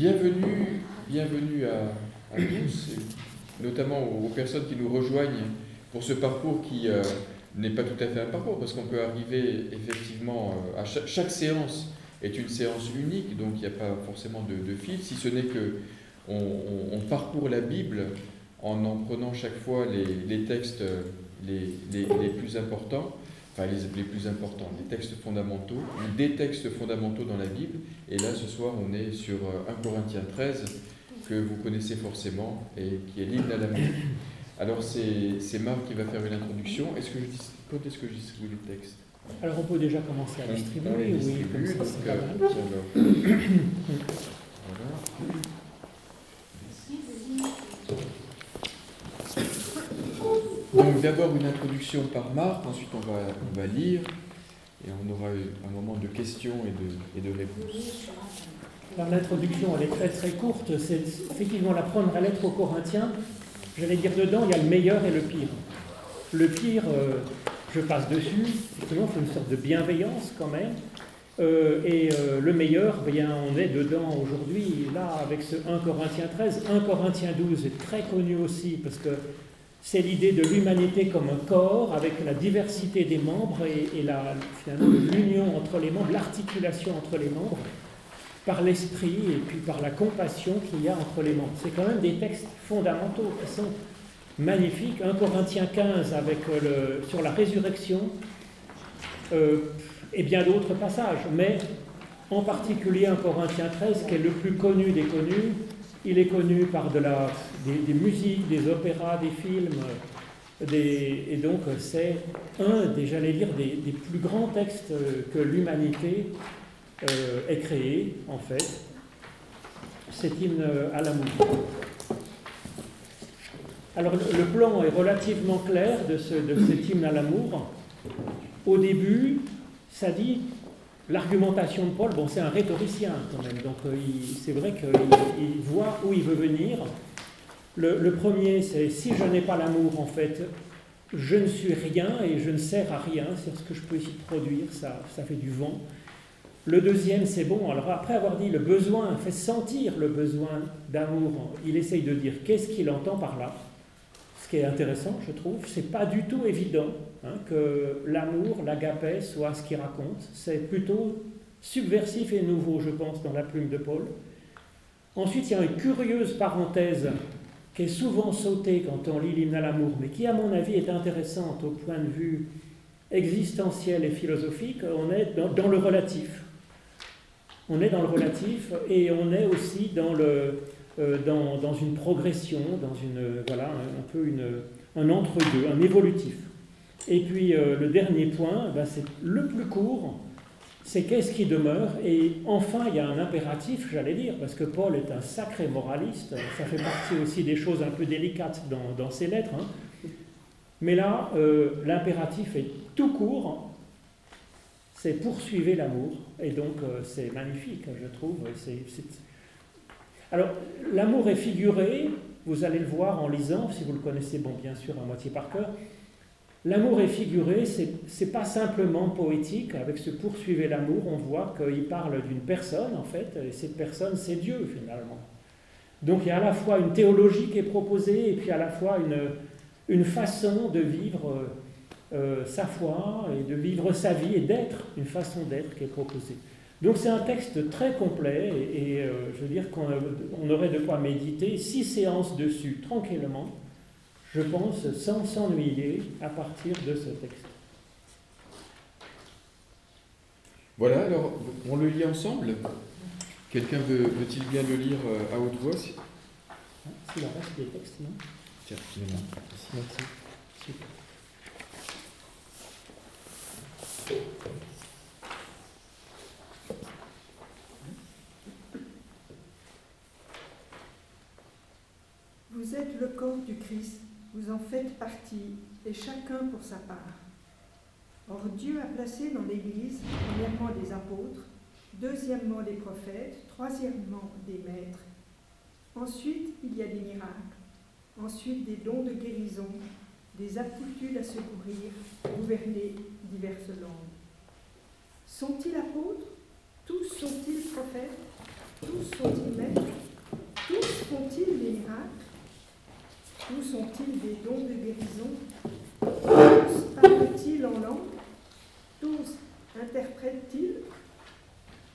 Bienvenue, à, tous, notamment aux, personnes qui nous rejoignent pour ce parcours qui euh, n'est pas tout à fait un parcours, parce qu'on peut arriver effectivement euh, à chaque, séance est une séance unique, donc il n'y a pas forcément de, fil, si ce n'est que on, parcourt la Bible en en prenant chaque fois les, textes les, les, plus importants enfin les, plus importants, les textes fondamentaux, ou des textes fondamentaux dans la Bible. Et là, ce soir, on est sur 1 euh, Corinthiens 13, que vous connaissez forcément, et qui est l'hymne à l'amour. Alors, c'est Marc qui va faire une introduction. Est-ce que je dis, quand est-ce que je distribue les textes Alors, on peut déjà commencer à distribuer. oui, distribue, donc, euh, voilà. Donc d'abord une introduction par Marc, ensuite on va, on va lire et on aura un moment de questions et de, et de réponses. L'introduction, elle est très très courte. C'est effectivement la première lettre aux Corinthiens. J'allais dire dedans, il y a le meilleur et le pire. Le pire, euh, je passe dessus. Effectivement, c'est une sorte de bienveillance quand même. Euh, et euh, le meilleur, bien, on est dedans aujourd'hui, là, avec ce 1 Corinthiens 13. 1 Corinthiens 12 est très connu aussi, parce que c'est l'idée de l'humanité comme un corps, avec la diversité des membres et, la, l'union entre les membres, l'articulation entre les membres, par l'esprit et puis par la compassion qu'il y a entre les membres. C'est quand même des textes fondamentaux qui sont magnifiques. 1 Corinthiens 15 avec sur la résurrection euh, et bien d'autres passages, mais en particulier 1 Corinthiens 13 qui est le plus connu des connus, il est connu par de des, musiques, des opéras, des films, et donc c'est un des, j'allais dire, des, plus grands textes que l'humanité euh, ait créé, en fait, cet hymne à l'amour. Alors le, plan est relativement clair de, ce, de cet hymne à l'amour. Au début, ça dit L'argumentation de Paul, bon, c'est un rhétoricien quand même, donc euh, c'est vrai qu'il voit où il veut venir. Le, premier, c'est si je n'ai pas l'amour, en fait, je ne suis rien et je ne sers à rien, c'est ce que je peux ici produire, ça, ça fait du vent. Le deuxième, c'est bon, alors après avoir dit le besoin, fait sentir le besoin d'amour, il essaye de dire qu'est-ce qu'il entend par là. Qui est intéressant, je trouve, c'est pas du tout évident Hein, que l'amour, l'agapé, soit ce qu'il raconte. C'est plutôt subversif et nouveau, je pense, dans la plume de Paul. Ensuite, il y a une curieuse parenthèse qui est souvent sautée quand on lit l'hymne à l'amour, mais qui, à mon avis, est intéressante au point de vue existentiel et philosophique. On est dans, le relatif. On est dans le relatif et on est aussi dans, le, dans, dans une progression, dans une, voilà, un, peu une, un entre-deux, un évolutif. Et puis euh, le dernier point, ben, c'est le plus court, c'est qu'est-ce qui demeure. Et enfin, il y a un impératif, j'allais dire, parce que Paul est un sacré moraliste, ça fait partie aussi des choses un peu délicates dans, ses lettres. Hein. Mais là, euh, l'impératif est tout court, c'est poursuivre l'amour. Et donc, euh, c'est magnifique, je trouve. Alors, l'amour est figuré, vous allez le voir en lisant, si vous le connaissez, bon, bien sûr, à moitié par cœur, L'amour est figuré, c'est pas simplement poétique, avec ce poursuivez l'amour, on voit qu'il parle d'une personne en fait, et cette personne c'est Dieu finalement. Donc il y a à la fois une théologie qui est proposée, et puis à la fois une, façon de vivre euh, sa foi, et de vivre sa vie, et d'être, une façon d'être qui est proposée. Donc c'est un texte très complet, et, euh, je veux dire qu'on aurait de quoi méditer six séances dessus tranquillement je pense, sans s'ennuyer à partir de ce texte. Voilà, alors on le lit ensemble? Quelqu'un veut, il bien le lire euh, à haute voix? C'est la reste des textes, non? Tiens, Merci. Vous êtes le corps du Christ vous en faites partie, et chacun pour sa part. Or Dieu a placé dans l'Église, premièrement des apôtres, deuxièmement des prophètes, troisièmement des maîtres. Ensuite, il y a des miracles, ensuite des dons de guérison, des aptitudes à secourir, gouverner diverses langues. Sont-ils apôtres? Tous sont-ils prophètes? Tous sont-ils maîtres? Font-ils des miracles? Où sont-ils des dons de guérison Tous parlent-ils en langue Tous interprètent-ils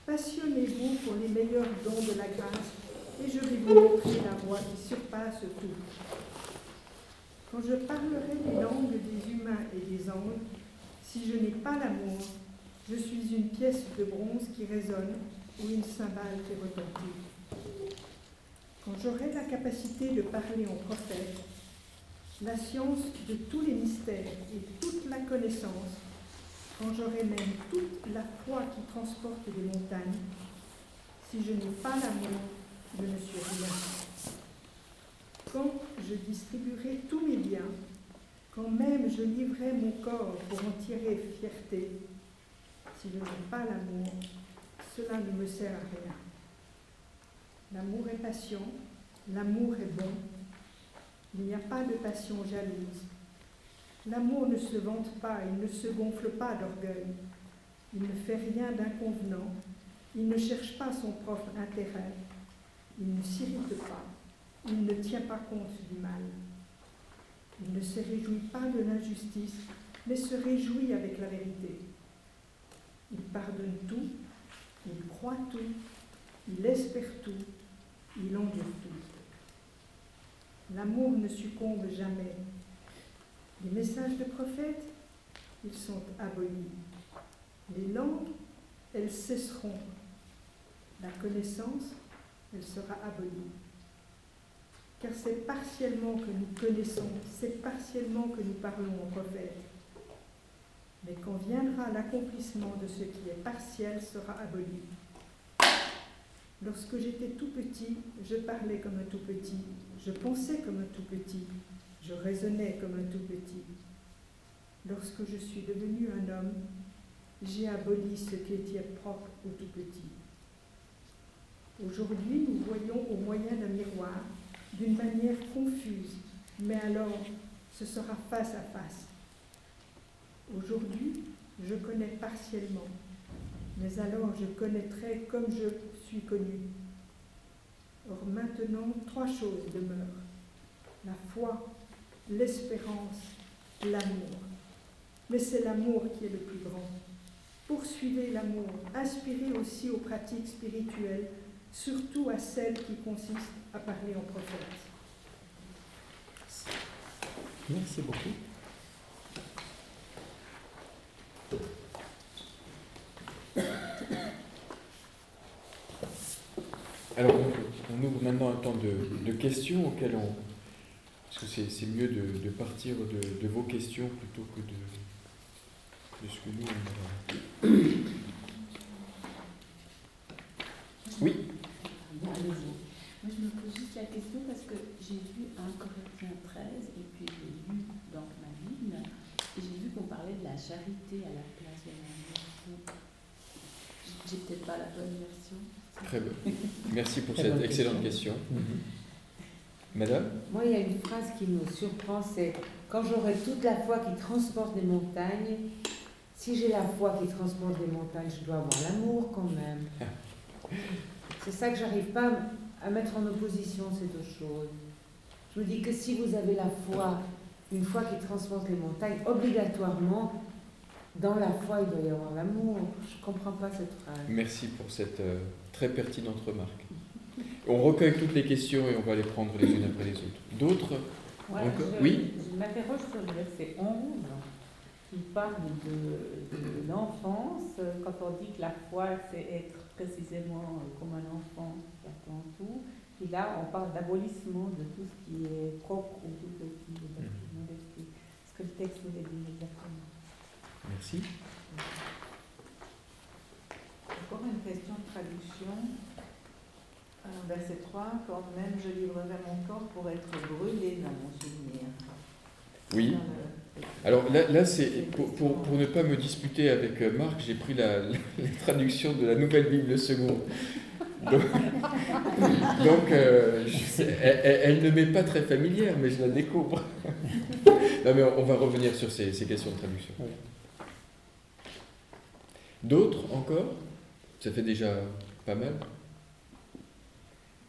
Passionnez-vous pour les meilleurs dons de la grâce et je vais vous montrer la voie qui surpasse tout. Quand je parlerai les langues des humains et des anges, si je n'ai pas l'amour, je suis une pièce de bronze qui résonne ou une cymbale qui retentit. Quand j'aurai la capacité de parler en prophète, la science de tous les mystères et toute la connaissance, quand j'aurai même toute la foi qui transporte des montagnes, si je n'ai pas l'amour, je ne suis rien. Quand je distribuerai tous mes biens, quand même je livrerai mon corps pour en tirer fierté, si je n'ai pas l'amour, cela ne me sert à rien. L'amour est patient, l'amour est bon, il n'y a pas de passion jalouse. L'amour ne se vante pas, il ne se gonfle pas d'orgueil, il ne fait rien d'inconvenant, il ne cherche pas son propre intérêt, il ne s'irrite pas, il ne tient pas compte du mal. Il ne se réjouit pas de l'injustice, mais se réjouit avec la vérité. Il pardonne tout, il croit tout, il espère tout, il endure tout. L'amour ne succombe jamais. Les messages de prophètes, ils sont abolis. Les langues, elles cesseront. La connaissance, elle sera abolie. Car c'est partiellement que nous connaissons, c'est partiellement que nous parlons aux prophètes. Mais quand viendra l'accomplissement de ce qui est partiel sera aboli. Lorsque j'étais tout petit, je parlais comme un tout petit, je pensais comme un tout petit, je raisonnais comme un tout petit. Lorsque je suis devenu un homme, j'ai aboli ce qui était propre au tout petit. Aujourd'hui, nous voyons au moyen d'un miroir, d'une manière confuse, mais alors ce sera face à face. Aujourd'hui, je connais partiellement, mais alors je connaîtrai comme je suis connu. Or maintenant, trois choses demeurent. La foi, l'espérance, l'amour. Mais c'est l'amour qui est le plus grand. Poursuivez l'amour, inspirez aussi aux pratiques spirituelles surtout à celle qui consiste à parler en prophète. Merci beaucoup. Alors, on, ouvre maintenant un temps de, questions auxquelles on. Parce que c'est mieux de, partir de, vos questions plutôt que de, de ce que nous on Oui. Moi, je me pose juste la question parce que j'ai vu un Corinthiens 13 et puis j'ai lu dans ma Bible et j'ai vu qu'on parlait de la charité à la place de l'amour. J'ai peut-être pas la bonne version. Très bien. Merci pour cette excellente question. Mhm. Madame Moi, il y a une phrase qui me surprend, c'est quand j'aurai toute la foi qui transporte des montagnes, si j'ai la foi qui transporte des montagnes, je dois avoir l'amour quand même. C'est ça que j'arrive pas à mettre en opposition ces deux choses. Je me dis que si vous avez la foi, une foi qui transporte les montagnes, obligatoirement, dans la foi, il doit y avoir l'amour. Je ne comprends pas cette phrase. Merci pour cette euh, très pertinente remarque. On recueille toutes les questions et on va les prendre les unes après les autres. D'autres Oui Je m'interroge sur le verset 11 qui parle de, de l'enfance, quand on dit que la foi, c'est être précisément comme un enfant qui attend tout. Puis là, on parle d'abolissement de tout ce qui est propre ou tout petit, de modestie. Ce que le texte voulait dire exactement? Merci. Encore une question de traduction. Verset 3, quand même je livrerai mon corps pour être brûlé dans mon souvenir. Oui. Alors là, là c'est pour, pour, pour, ne pas me disputer avec euh, Marc, j'ai pris la, la, traduction de la Nouvelle Bible seconde. Donc, donc euh, elle, elle, ne m'est pas très familière, mais je la découvre. non, mais on, on va revenir sur ces, ces, questions de traduction. D'autres encore? Ça fait déjà pas mal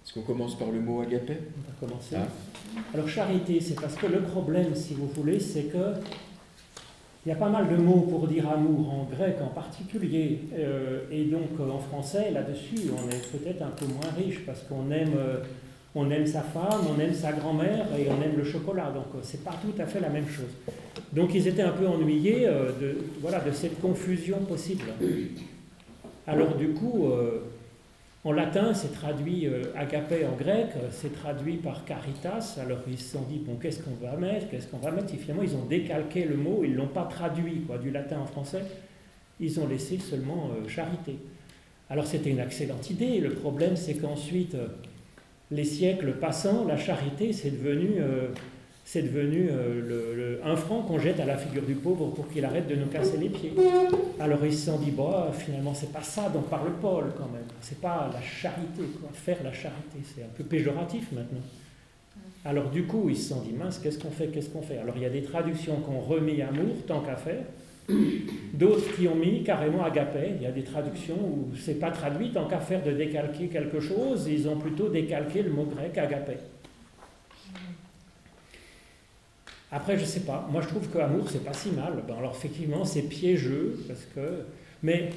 Est-ce qu'on commence par le mot agapé On va commencer. Ah. Alors charité, c'est parce que le problème, si vous voulez, c'est que il y a pas mal de mots pour dire amour en grec en particulier, euh, et donc euh, en français là-dessus, on est peut-être un peu moins riche parce qu'on aime, euh, on aime sa femme, on aime sa grand-mère et on aime le chocolat. Donc c'est pas tout à fait la même chose. Donc ils étaient un peu ennuyés de, voilà, de cette confusion possible. Alors du coup, en latin, c'est traduit euh, agapé en grec, euh, c'est traduit par caritas. Alors ils se sont dit, bon, qu'est-ce qu'on va mettre? Qu'est-ce qu'on va mettre? Et finalement, ils ont décalqué le mot, ils ne l'ont pas traduit quoi, du latin en français. Ils ont laissé seulement euh, charité. Alors c'était une excellente idée. Le problème, c'est qu'ensuite, euh, les siècles passant, la charité, c'est devenu, c'est devenu euh, le- un franc qu'on jette à la figure du pauvre pour qu'il arrête de nous casser les pieds. Alors ils se sont dit, bah, finalement, c'est pas ça dont parle Paul quand même. C'est pas la charité, quoi. Faire la charité, c'est un peu péjoratif maintenant. Alors du coup, ils se sont dit, mince, qu'est-ce qu'on fait, qu'est-ce qu'on fait? Alors il y a des traductions qui ont remis amour, tant qu'à faire. D'autres qui ont mis carrément agapé. Il y a des traductions où c'est pas traduit, tant qu'à faire de décalquer quelque chose, ils ont plutôt décalqué le mot grec agapé. Après, je sais pas. Moi, je trouve que amour, c'est pas si mal. Ben, alors, effectivement, c'est piégeux, parce que. Mais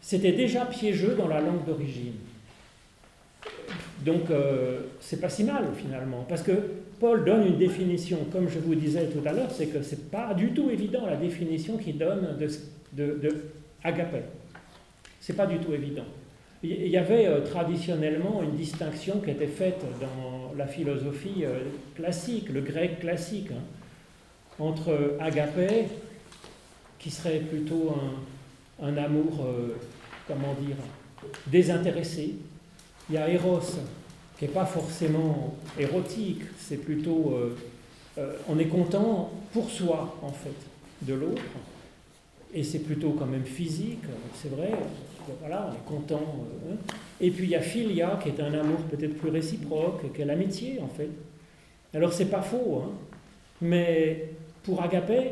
c'était déjà piégeux dans la langue d'origine. Donc, euh, c'est pas si mal, finalement. Parce que Paul donne une définition, comme je vous disais tout à l'heure, c'est que c'est pas du tout évident la définition qu'il donne de, de, de agapé. C'est pas du tout évident. Il y avait euh, traditionnellement une distinction qui était faite dans la philosophie euh, classique, le grec classique, hein, entre agapé, qui serait plutôt un, amour, euh, comment dire, désintéressé. Il y a Eros, qui n'est pas forcément érotique, c'est plutôt, euh, euh, on est content pour soi, en fait, de l'autre. Et c'est plutôt quand même physique, c'est vrai. Voilà, on est content. hein. Et puis il y a Philia, qui est un amour peut-être plus réciproque, qui est l'amitié, en fait. Alors c'est pas faux, hein. mais pour Agapé,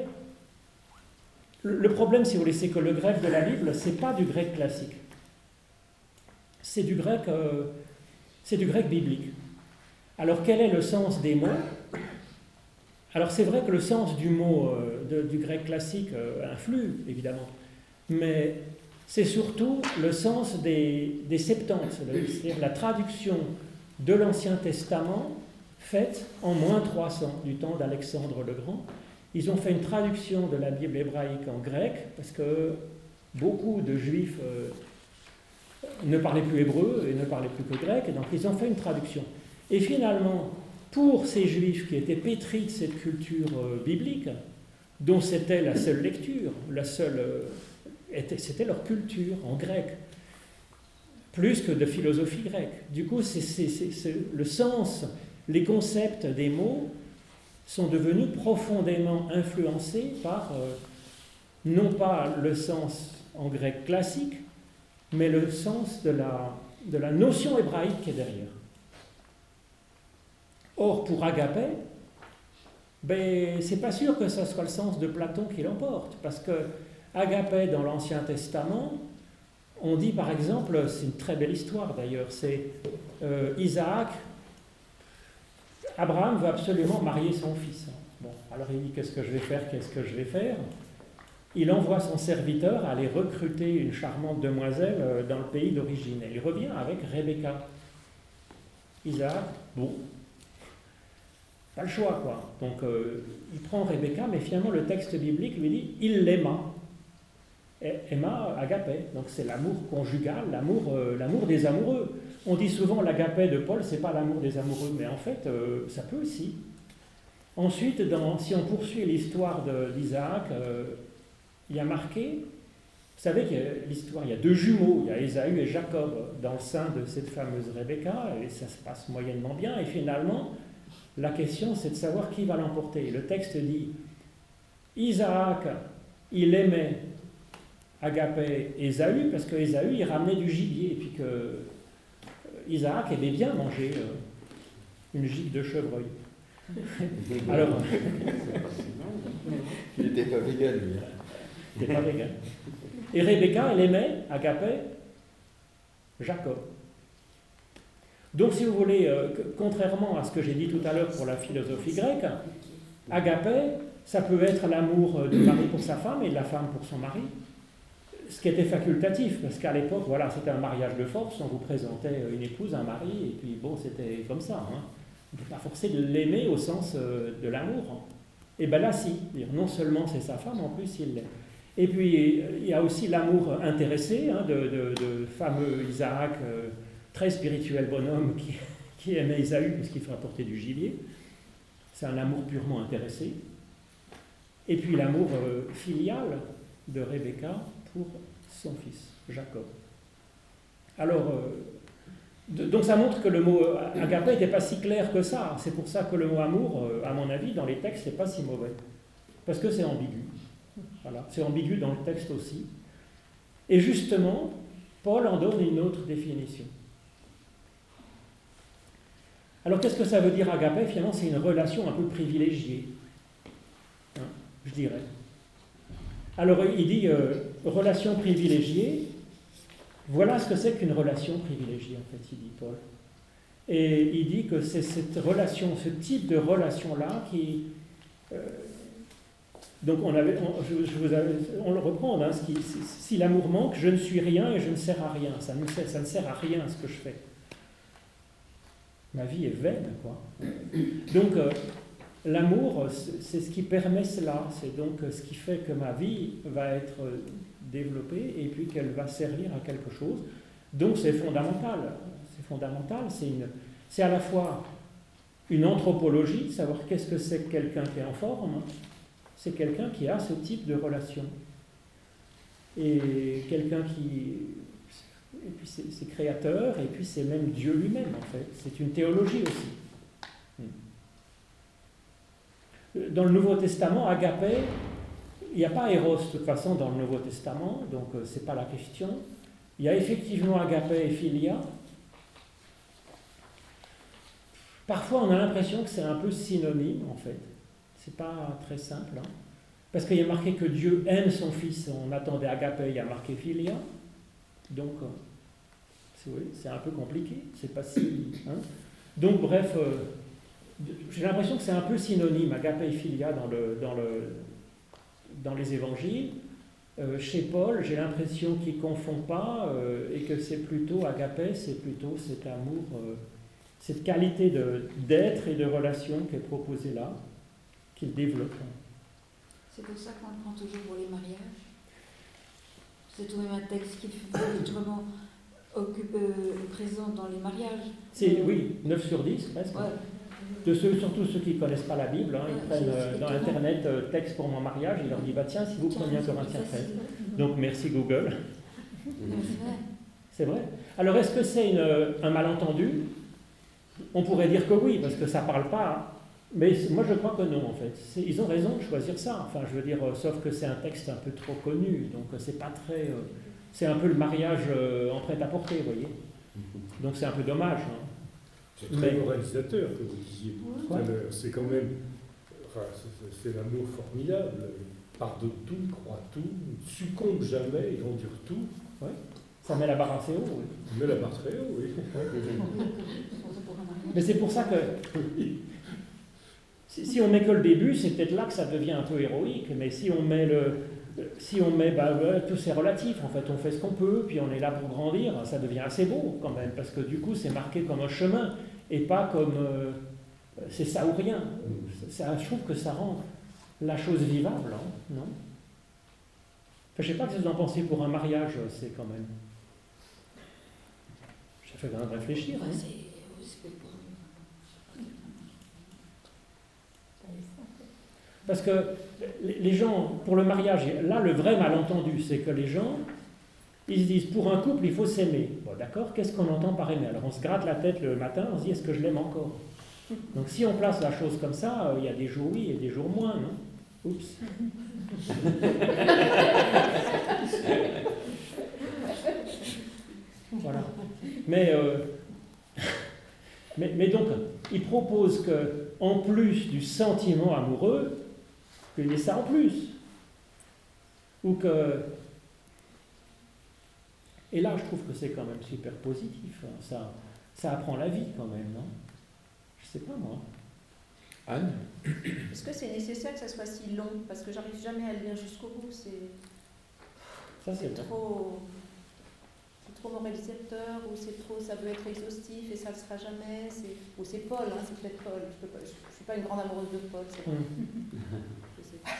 le problème, si vous voulez, c'est que le grec de la Bible, c'est pas du grec classique. C'est du grec, euh, biblique. Alors quel est le sens des mots? Alors c'est vrai que le sens du mot euh, du grec classique euh, influe, évidemment, mais c'est surtout le sens des, des Septante, c'est-à-dire la traduction de l'Ancien Testament faite en moins 300 du temps d'Alexandre le Grand. Ils ont fait une traduction de la Bible hébraïque en grec parce que beaucoup de juifs euh, ne parlaient plus hébreu et ne parlaient plus que grec, et donc ils ont fait une traduction. Et finalement, pour ces juifs qui étaient pétris de cette culture euh, biblique, dont c'était la seule lecture, la seule, euh, était- c'était leur culture en grec, plus que de philosophie grecque. Du coup, c'est- le sens, les concepts des mots sont devenus profondément influencés par euh, non pas le sens en grec classique, mais le sens de la, de la notion hébraïque qui est derrière. Or, pour Agapé, ben, c'est pas sûr que ce soit le sens de Platon qui l'emporte, parce que Agapé, dans l'Ancien Testament, on dit par exemple, c'est une très belle histoire d'ailleurs, c'est euh, Isaac, Abraham veut absolument marier son fils. Bon, alors il dit qu'est-ce que je vais faire, qu'est-ce que je vais faire? Il envoie son serviteur aller recruter une charmante demoiselle euh, dans le pays d'origine. Et il revient avec Rebecca. Isaac, bon, pas le choix quoi. Donc euh, il prend Rebecca, mais finalement le texte biblique lui dit il l'aima. Emma agapé, donc c'est l'amour conjugal, l'amour, euh, l'amour des amoureux. On dit souvent l'agapé de Paul, c'est pas l'amour des amoureux, mais en fait, euh, ça peut aussi. Ensuite, si on poursuit l'histoire d'Isaac, euh, il y a marqué, vous savez a l'histoire, il y a deux jumeaux, il y a Ésaü et Jacob dans le sein de cette fameuse Rebecca, et ça se passe moyennement bien, et finalement, la question c'est de savoir qui va l'emporter. Le texte dit, Isaac, il aimait Agapé Ésaü, parce que Ésaü, il ramenait du gibier, et puis que Isaac aimait bien manger euh, une gigue de chevreuil. Alors, Il n'était pas vegan, lui. hein. t'es pas vegan. Et Rebecca, elle aimait Agapé, Jacob. Donc, si vous voulez, euh, contrairement à ce que j'ai dit tout à l'heure pour la philosophie grecque, agapé, ça peut être l'amour du mari pour sa femme et de la femme pour son mari, ce qui était facultatif, parce qu'à l'époque, voilà, c'était un mariage de force, on vous présentait une épouse, un mari, et puis bon, c'était comme ça. Hein. On ne peut pas forcer de l'aimer au sens de l'amour. Et bien là, si. Non seulement c'est sa femme, en plus il l'aime. Et puis il y a aussi l'amour intéressé hein, de, fameux Isaac, euh, très spirituel bonhomme qui, qui aimait Isaü parce qu'il faut apporter du gibier. C'est un amour purement intéressé. Et puis l'amour euh, filial de Rebecca pour son fils, Jacob. Alors, euh, donc ça montre que le mot agapé n'était pas si clair que ça. C'est pour ça que le mot amour, euh, à mon avis, dans les textes, n'est pas si mauvais. Parce que c'est ambigu. Voilà. C'est ambigu dans le texte aussi. Et justement, Paul en donne une autre définition. Alors qu'est-ce que ça veut dire agapé Finalement, c'est une relation un peu privilégiée, hein, je dirais. Alors il dit euh, relation privilégiée, voilà ce que c'est qu'une relation privilégiée, en fait, il dit Paul. Et il dit que c'est cette relation, ce type de relation-là qui... Euh, donc on, avait, je, vous on le reprend, hein, si l'amour manque, je ne suis rien et je ne sers à rien. Ça, ne sert, ça ne sert à rien ce que je fais. Ma vie est vaine, quoi. Donc euh, l'amour, c'est ce qui permet cela. C'est donc ce qui fait que ma vie va être développer et puis qu'elle va servir à quelque chose. Donc c'est fondamental. C'est fondamental. C'est, à la fois une anthropologie, savoir qu'est-ce que c'est que quelqu'un qui est en forme. C'est quelqu'un qui a ce type de relation. Et quelqu'un qui. Et puis c'est, créateur, et puis c'est même Dieu lui-même, en fait. C'est une théologie aussi. Dans le Nouveau Testament, Agapé, il n'y a pas Eros de toute façon dans le Nouveau Testament, donc euh, ce n'est pas la question. Il y a effectivement Agapé et Philia. Parfois on a l'impression que c'est un peu synonyme en fait. C'est pas très simple. Hein. Parce qu'il y a marqué que Dieu aime son fils, on attendait Agapé, il y a marqué Philia. Donc euh, c'est un peu compliqué, c'est pas si. Hein. Donc bref, euh, j'ai l'impression que c'est un peu synonyme, Agapé et Philia dans le, dans le, dans les évangiles. Euh, chez Paul, j'ai l'impression qu'il ne confond pas euh, et que c'est plutôt agapé, c'est plutôt cet amour, euh, cette qualité d'être et de relation qui est proposée là, qu'il développe. C'est pour ça qu'on le prend toujours pour les mariages. C'est tout de même un texte qui est vraiment occupe, présent dans les mariages. Oui, 9 sur 10 presque de ceux, surtout ceux qui ne connaissent pas la Bible, hein, ils prennent euh, dans Internet euh, texte pour mon mariage, il leur dit bah tiens, si vous preniez un Corinthiens 13. Donc merci Google. C'est vrai. Alors est-ce que c'est un malentendu? On pourrait dire que oui, parce que ça ne parle pas. Mais moi je crois que non en fait. Ils ont raison de choisir ça. Enfin je veux dire, euh, sauf que c'est un texte un peu trop connu, donc c'est pas très. c'est un peu le mariage en prêt-à-porter, vous voyez. Donc c'est un peu dommage. Hein. C'est très moralisateur que vous disiez tout à l'heure. C'est quand même. c'est l'amour formidable. Pardonne tout, croit tout, succombe jamais et endure tout. Ouais. Ça met la barre assez haut, oui. Ça met la barre très haut, oui. Mais c'est pour ça que. Si on met que le début, c'est peut-être là que ça devient un peu héroïque. Mais si on met le, si on met, bah, tout c'est relatif, en fait, on fait ce qu'on peut, puis on est là pour grandir, ça devient assez beau quand même, parce que du coup c'est marqué comme un chemin, et pas comme euh, c'est ça ou rien. Je trouve que ça rend la chose vivable, hein, non? Enfin, Je sais pas ce que vous en pensez pour un mariage, c'est quand même... Ça fait quand même réfléchir. Hein. Parce que les gens, pour le mariage, là, le vrai malentendu, c'est que les gens, ils se disent, pour un couple, il faut s'aimer. Bon, d'accord, qu'est-ce qu'on entend par aimer? Alors, on se gratte la tête le matin, on se dit, est-ce que je l'aime encore? Donc, si on place la chose comme ça, euh, il y a des jours oui et des jours moins, non? Oups. voilà. Mais, euh, mais, mais donc, il propose que, en plus du sentiment amoureux, qu'il y ait ça en plus. Ou que. Et là, je trouve que c'est quand même super positif. Hein, ça, ça apprend la vie quand même, non? Je sais pas moi. Anne? Est-ce que c'est nécessaire que ça soit si long? Parce que j'arrive jamais à le lire jusqu'au bout. C'est Ça c'est trop, c'est trop moralisateur ou c'est trop, ça veut être exhaustif et ça ne le sera jamais. C'est, ou c'est Paul, hein, c'est peut-être Paul. Je ne suis pas une grande amoureuse de Paul. c'est vrai. Hum. Je sais pas.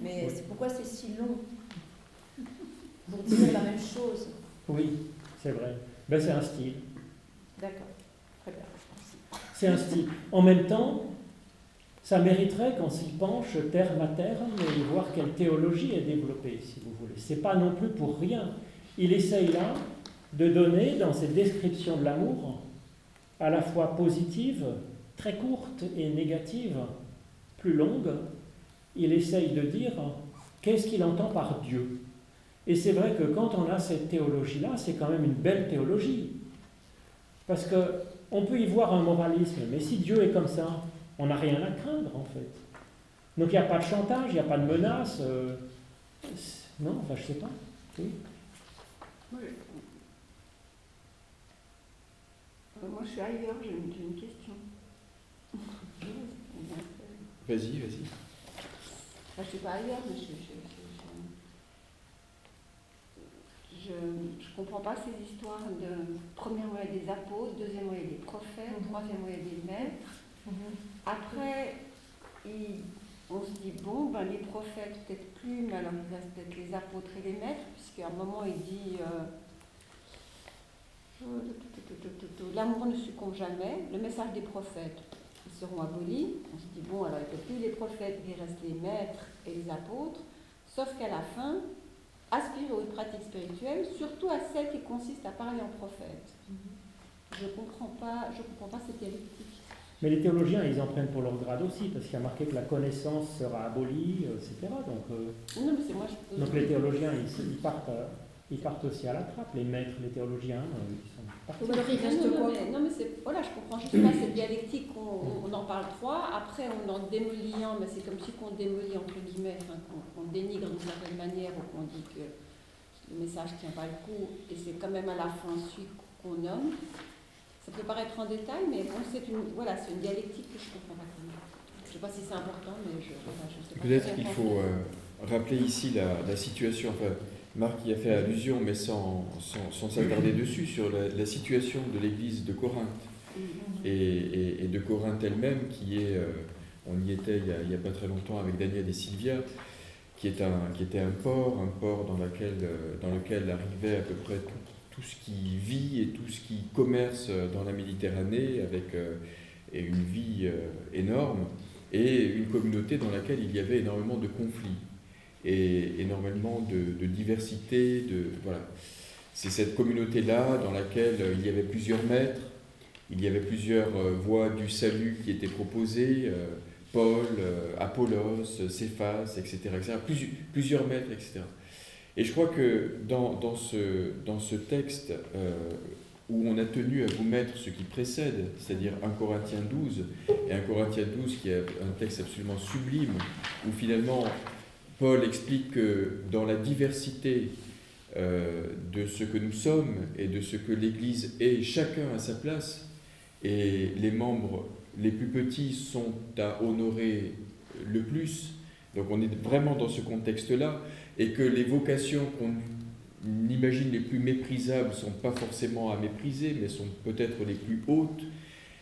Mais c'est pourquoi c'est si long Pour dire la même chose. Oui, c'est vrai. Ben, c'est un style. D'accord. Très bien. C'est un style. En même temps, ça mériterait qu'on s'y penche terme à terme et voir quelle théologie est développée, si vous voulez. C'est pas non plus pour rien. Il essaye là de donner dans ses descriptions de l'amour, à la fois positive, très courte et négative, plus longue, il essaye de dire qu'est-ce qu'il entend par Dieu? Et c'est vrai que quand on a cette théologie-là, c'est quand même une belle théologie. Parce que on peut y voir un moralisme, mais si Dieu est comme ça, on n'a rien à craindre en fait. Donc il n'y a pas de chantage, il n'y a pas de menace. euh, non, enfin je sais pas. Oui. Moi, je- Euh, moi, je suis ailleurs, j'ai une, j'ai une question. Vas-y, vas-y. Enfin, je ne suis pas ailleurs, mais je je, je, je- comprends pas ces histoires de premier moyen des apôtres, deuxième moyen des prophètes, troisième moyen des maîtres. Après, il- on se dit, bon, ben, les prophètes peut-être plus, mais alors il reste peut-être les apôtres et les maîtres, puisqu'à un moment il dit, euh, euh, l'amour ne succombe jamais, le message des prophètes, seront abolis. On se dit, bon, alors il n'y a plus les prophètes, il reste les maîtres et les apôtres, sauf qu'à la fin, aspire aux pratiques spirituelles, surtout à celles qui consistent à parler en prophète. Je ne comprends, pas- je comprends pas cette dialectique. Mais les théologiens, ils en prennent pour leur grade aussi, parce qu'il y a marqué que la connaissance sera abolie, euh, etc. Donc, euh, Non, mais c'est moi, je donc les théologiens, ils, ils partent, euh, ils partent aussi à la trappe. Les maîtres, les théologiens, euh, il reste non, quoi mais, non, mais c'est, voilà, je comprends juste pas cette dialectique, on, on en parle trois, après on en démolit un, mais c'est comme si qu'on démolit entre guillemets, qu'on, qu'on dénigre d'une certaine manière, ou qu'on dit que le message tient pas le coup, et c'est quand même à la fin celui qu'on nomme. Ça peut paraître en détail, mais bon, c'est une, voilà, c'est une dialectique que je comprends pas quand même. Je sais pas si c'est important, mais je, voilà, je sais pas. Peut-être qu'il faut euh, rappeler ici la, la situation, enfin, Marc y a fait allusion, mais sans, sans, sans s'attarder dessus, sur la, la situation de l'église de Corinthe Mhm. et, et- et de Corinthe elle-même, qui est, euh, on y était il y, a, pas très longtemps avec Daniel et Sylvia, qui, est un, qui était un port, un port dans, laquelle, euh, dans lequel arrivait à peu près tout, tout ce qui vit et tout ce qui commerce euh, dans la Méditerranée, avec euh, et une vie euh, énorme, et une communauté dans laquelle il y avait énormément de conflits et énormément de, diversité. De, voilà. C'est cette communauté-là dans laquelle euh, il y avait plusieurs maîtres, il y avait plusieurs euh, voies du salut qui étaient proposées, euh, Paul, Apollos, Céphas, etc. etc. Plusi- plusieurs maîtres, etc. Et je crois que dans, dans, ce, dans ce texte où on a tenu à vous mettre ce qui précède, c'est-à-dire 1 Corinthiens 12, et 1 Corinthiens 12 qui est un texte absolument sublime, où finalement Paul explique que dans la diversité euh, de ce que nous sommes et de ce que l'Église est, chacun à sa place, et les membres les plus petits sont à honorer le plus. Donc on est vraiment dans ce contexte-là, et que les vocations qu'on imagine les plus méprisables sont pas forcément à mépriser, mais sont peut-être les plus hautes.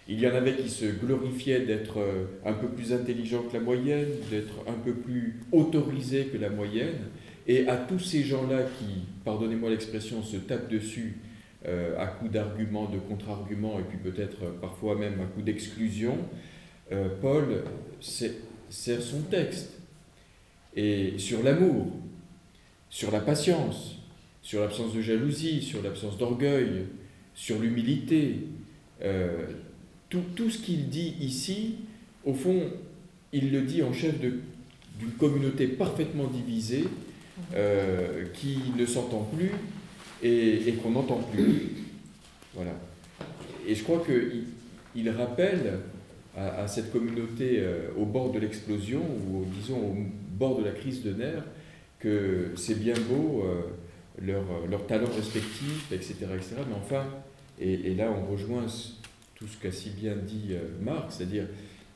Il y en avait qui se glorifiaient d'être euh, un peu plus intelligents que la moyenne, d'être un peu plus autorisés que la moyenne. Et à tous ces gens-là qui, pardonnez-moi l'expression, se tapent dessus euh, à coups d'arguments, de contre-arguments, et puis peut-être euh, parfois même à coups d'exclusion, Paul sert son texte. Et sur l'amour, sur la patience, sur l'absence de jalousie, sur l'absence d'orgueil, sur l'humilité, tout, tout ce qu'il dit ici, au fond, il le dit en chef d'une communauté parfaitement divisée, euh, qui ne s'entend plus et, et qu'on n'entend plus. Voilà. Et je crois qu'il il rappelle à, à cette communauté euh, au bord de l'explosion, ou disons au bord de la crise de nerfs, que c'est bien beau, euh, leurs talents respectifs, etc., etc., mais enfin, Et, là, on rejoint tout ce qu'a si bien dit euh, Marc, c'est-à-dire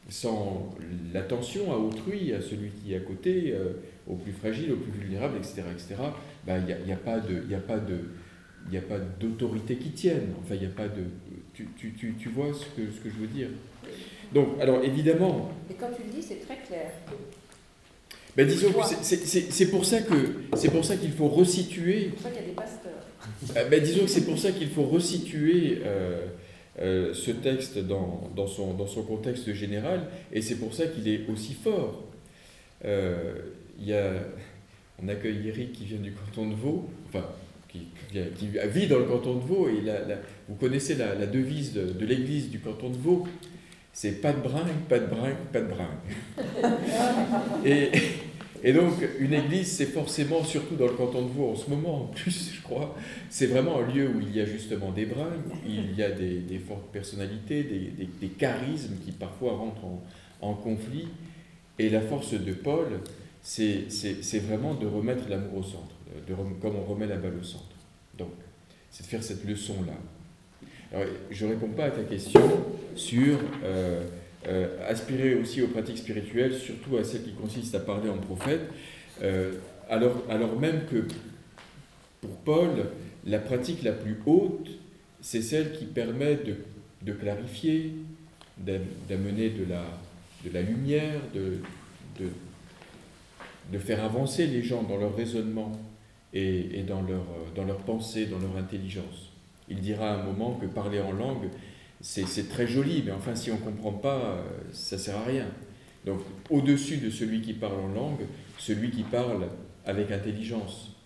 sans l'attention à autrui, à celui qui est à côté, euh, au plus fragile, au plus vulnérable, etc., etc., il n'y a, y a, pas de, y a pas de, il a pas d'autorité qui tienne. Enfin, il n'y a pas de. Tu, tu, tu, tu, vois ce que, ce que je veux dire Donc, alors évidemment. Et quand tu le dis, c'est très clair. Ben, disons que c'est pour ça que c'est pour ça qu'il faut resituer. C'est pour ça qu'il y a des pasteurs. Ah, ben, disons que c'est pour ça qu'il faut resituer euh, euh, ce texte dans, dans, son, dans son contexte général, et c'est pour ça qu'il est aussi fort. Euh, y a, on accueille Eric qui vient du canton de Vaud, enfin qui, vit dans le canton de Vaud, et la, vous connaissez la, devise de, de l'église du canton de Vaud, c'est pas de bringue, pas de bringue, pas de bringue. et, et donc, une église, c'est forcément, surtout dans le canton de Vaud en ce moment, en plus, je crois, c'est vraiment un lieu où il y a justement des bringues, il y a des, des fortes personnalités, des, des, charismes qui parfois rentrent en, conflit. Et la force de Paul, c'est vraiment de remettre l'amour au centre, de, comme on remet la balle au centre. Donc, c'est de faire cette leçon-là. Je ne réponds pas à ta question sur euh, euh, aspirer aussi aux pratiques spirituelles, surtout à celles qui consistent à parler en prophète, euh, alors, alors même que pour Paul, la pratique la plus haute, c'est celle qui permet de, de clarifier, d'amener de la, de la lumière, de, de, de, faire avancer les gens dans leur raisonnement et, et dans, leur, dans leur pensée, dans leur intelligence. Il dira à un moment que parler en langue, c'est très joli, mais enfin, si on ne comprend pas, ça ne sert à rien. Donc, au-dessus de celui qui parle en langue, celui qui parle avec intelligence.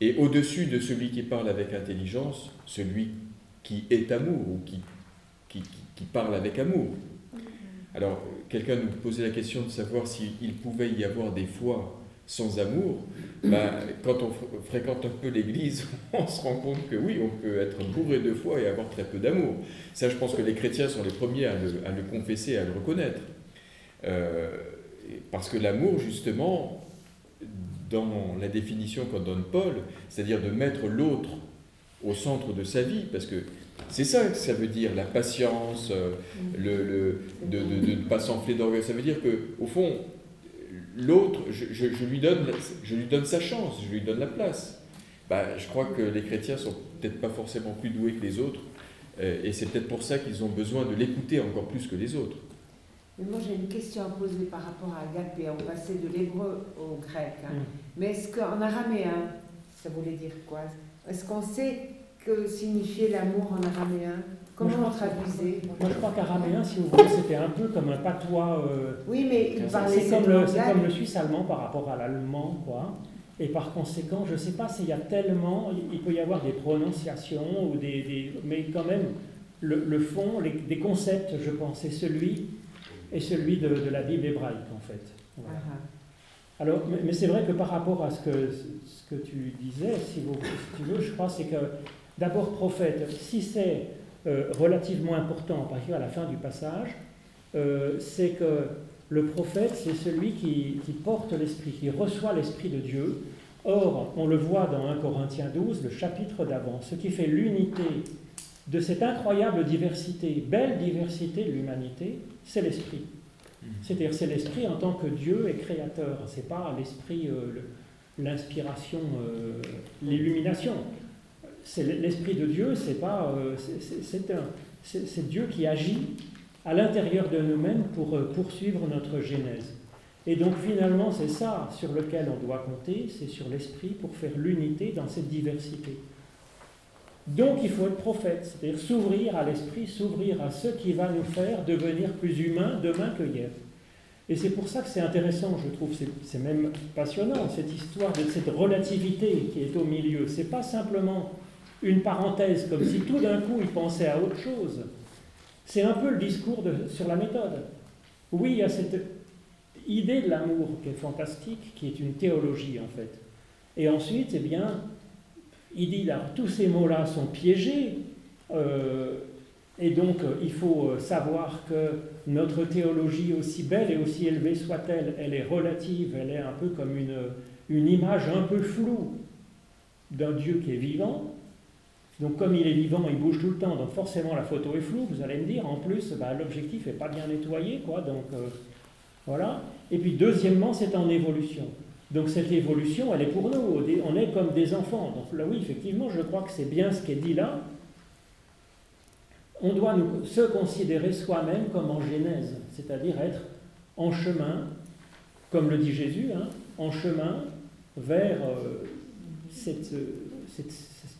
Et au-dessus de celui qui parle avec intelligence, celui qui est amour ou qui, qui, qui parle avec amour. Alors, quelqu'un nous posait la question de savoir s'il pouvait y avoir des fois sans amour, ben, quand on fréquente un peu l'Église, on se rend compte que oui, on peut être bourré de foi et avoir très peu d'amour. Ça, je pense que les chrétiens sont les premiers à le, à le confesser, à le reconnaître. Euh, parce que l'amour, justement, dans la définition qu'en donne Paul, c'est-à-dire de mettre l'autre au centre de sa vie, parce que c'est ça que ça veut dire, la patience, euh, le, le, de ne pas s'enfler d'orgueil. Ça veut dire que, au fond, l'autre, je, je, je, lui donne, je lui donne sa chance, je lui donne la place. Bah, je crois que les chrétiens sont peut-être pas forcément plus doués que les autres, euh, et c'est peut-être pour ça qu'ils ont besoin de l'écouter encore plus que les autres. Mais moi j'ai une question à poser par rapport à Agapé. On passait de l'hébreu au grec. Hein. Mm. Mais est-ce qu'en araméen, ça voulait dire quoi? Est-ce qu'on sait que signifiait l'amour en araméen? Comment on traduisait Moi, je crois qu'araméen, si vous voulez, c'était un peu comme un patois. Euh, oui, mais il parlait C'est comme, le, comme le suisse allemand par rapport à l'allemand, quoi. Et par conséquent, je ne sais pas s'il y a tellement, il peut y avoir des prononciations, ou des, des mais quand même, le, le fond, les, des concepts, je pense, c'est celui, et celui de, de, la Bible hébraïque, en fait. Voilà. Uh -huh. Alors, mais, mais c'est vrai que par rapport à ce que, ce que tu disais, si, vous, si tu veux, je crois, c'est que d'abord prophète, si c'est relativement important, par exemple à la fin du passage, euh, c'est que le prophète, c'est celui qui, qui porte l'Esprit, qui reçoit l'Esprit de Dieu. Or, on le voit dans 1 Corinthiens 12, le chapitre d'avant, ce qui fait l'unité de cette incroyable diversité, belle diversité de l'humanité, c'est l'Esprit. C'est-à-dire c'est l'Esprit en tant que Dieu est créateur, c'est pas l'Esprit, euh, l'inspiration, euh, l'illumination c'est l'esprit de Dieu, c'est pas, euh, c'est Dieu qui agit à l'intérieur de nous-mêmes pour euh, poursuivre notre genèse. Et donc finalement, c'est ça sur lequel on doit compter, c'est sur l'esprit pour faire l'unité dans cette diversité. Donc il faut être prophète, c'est-à-dire s'ouvrir à l'esprit, s'ouvrir à ce qui va nous faire devenir plus humains demain que hier. Et c'est pour ça que c'est intéressant, je trouve, c'est même passionnant, cette histoire de cette relativité qui est au milieu. C'est pas simplement une parenthèse, comme si tout d'un coup il pensait à autre chose. C'est un peu le discours sur la méthode. Oui, il y a cette idée de l'amour qui est fantastique, qui est une théologie en fait. Et ensuite, eh bien, il dit là, tous ces mots-là sont piégés, euh, et donc il faut savoir que notre théologie, aussi belle et aussi élevée soit-elle, elle est relative, elle est un peu comme une image un peu floue d'un Dieu qui est vivant, Donc comme il est vivant, il bouge tout le temps, donc forcément la photo est floue, vous allez me dire. En plus, bah, l'objectif n'est pas bien nettoyé, quoi. Donc euh, voilà. Et puis deuxièmement, c'est en évolution. Donc cette évolution, elle est pour nous. On est comme des enfants. Donc là, oui, effectivement, je crois que c'est bien ce qui est dit là. On doit nous, se considérer soi-même comme en Genèse, c'est-à-dire être en chemin, comme le dit Jésus, hein, en chemin vers euh, cette,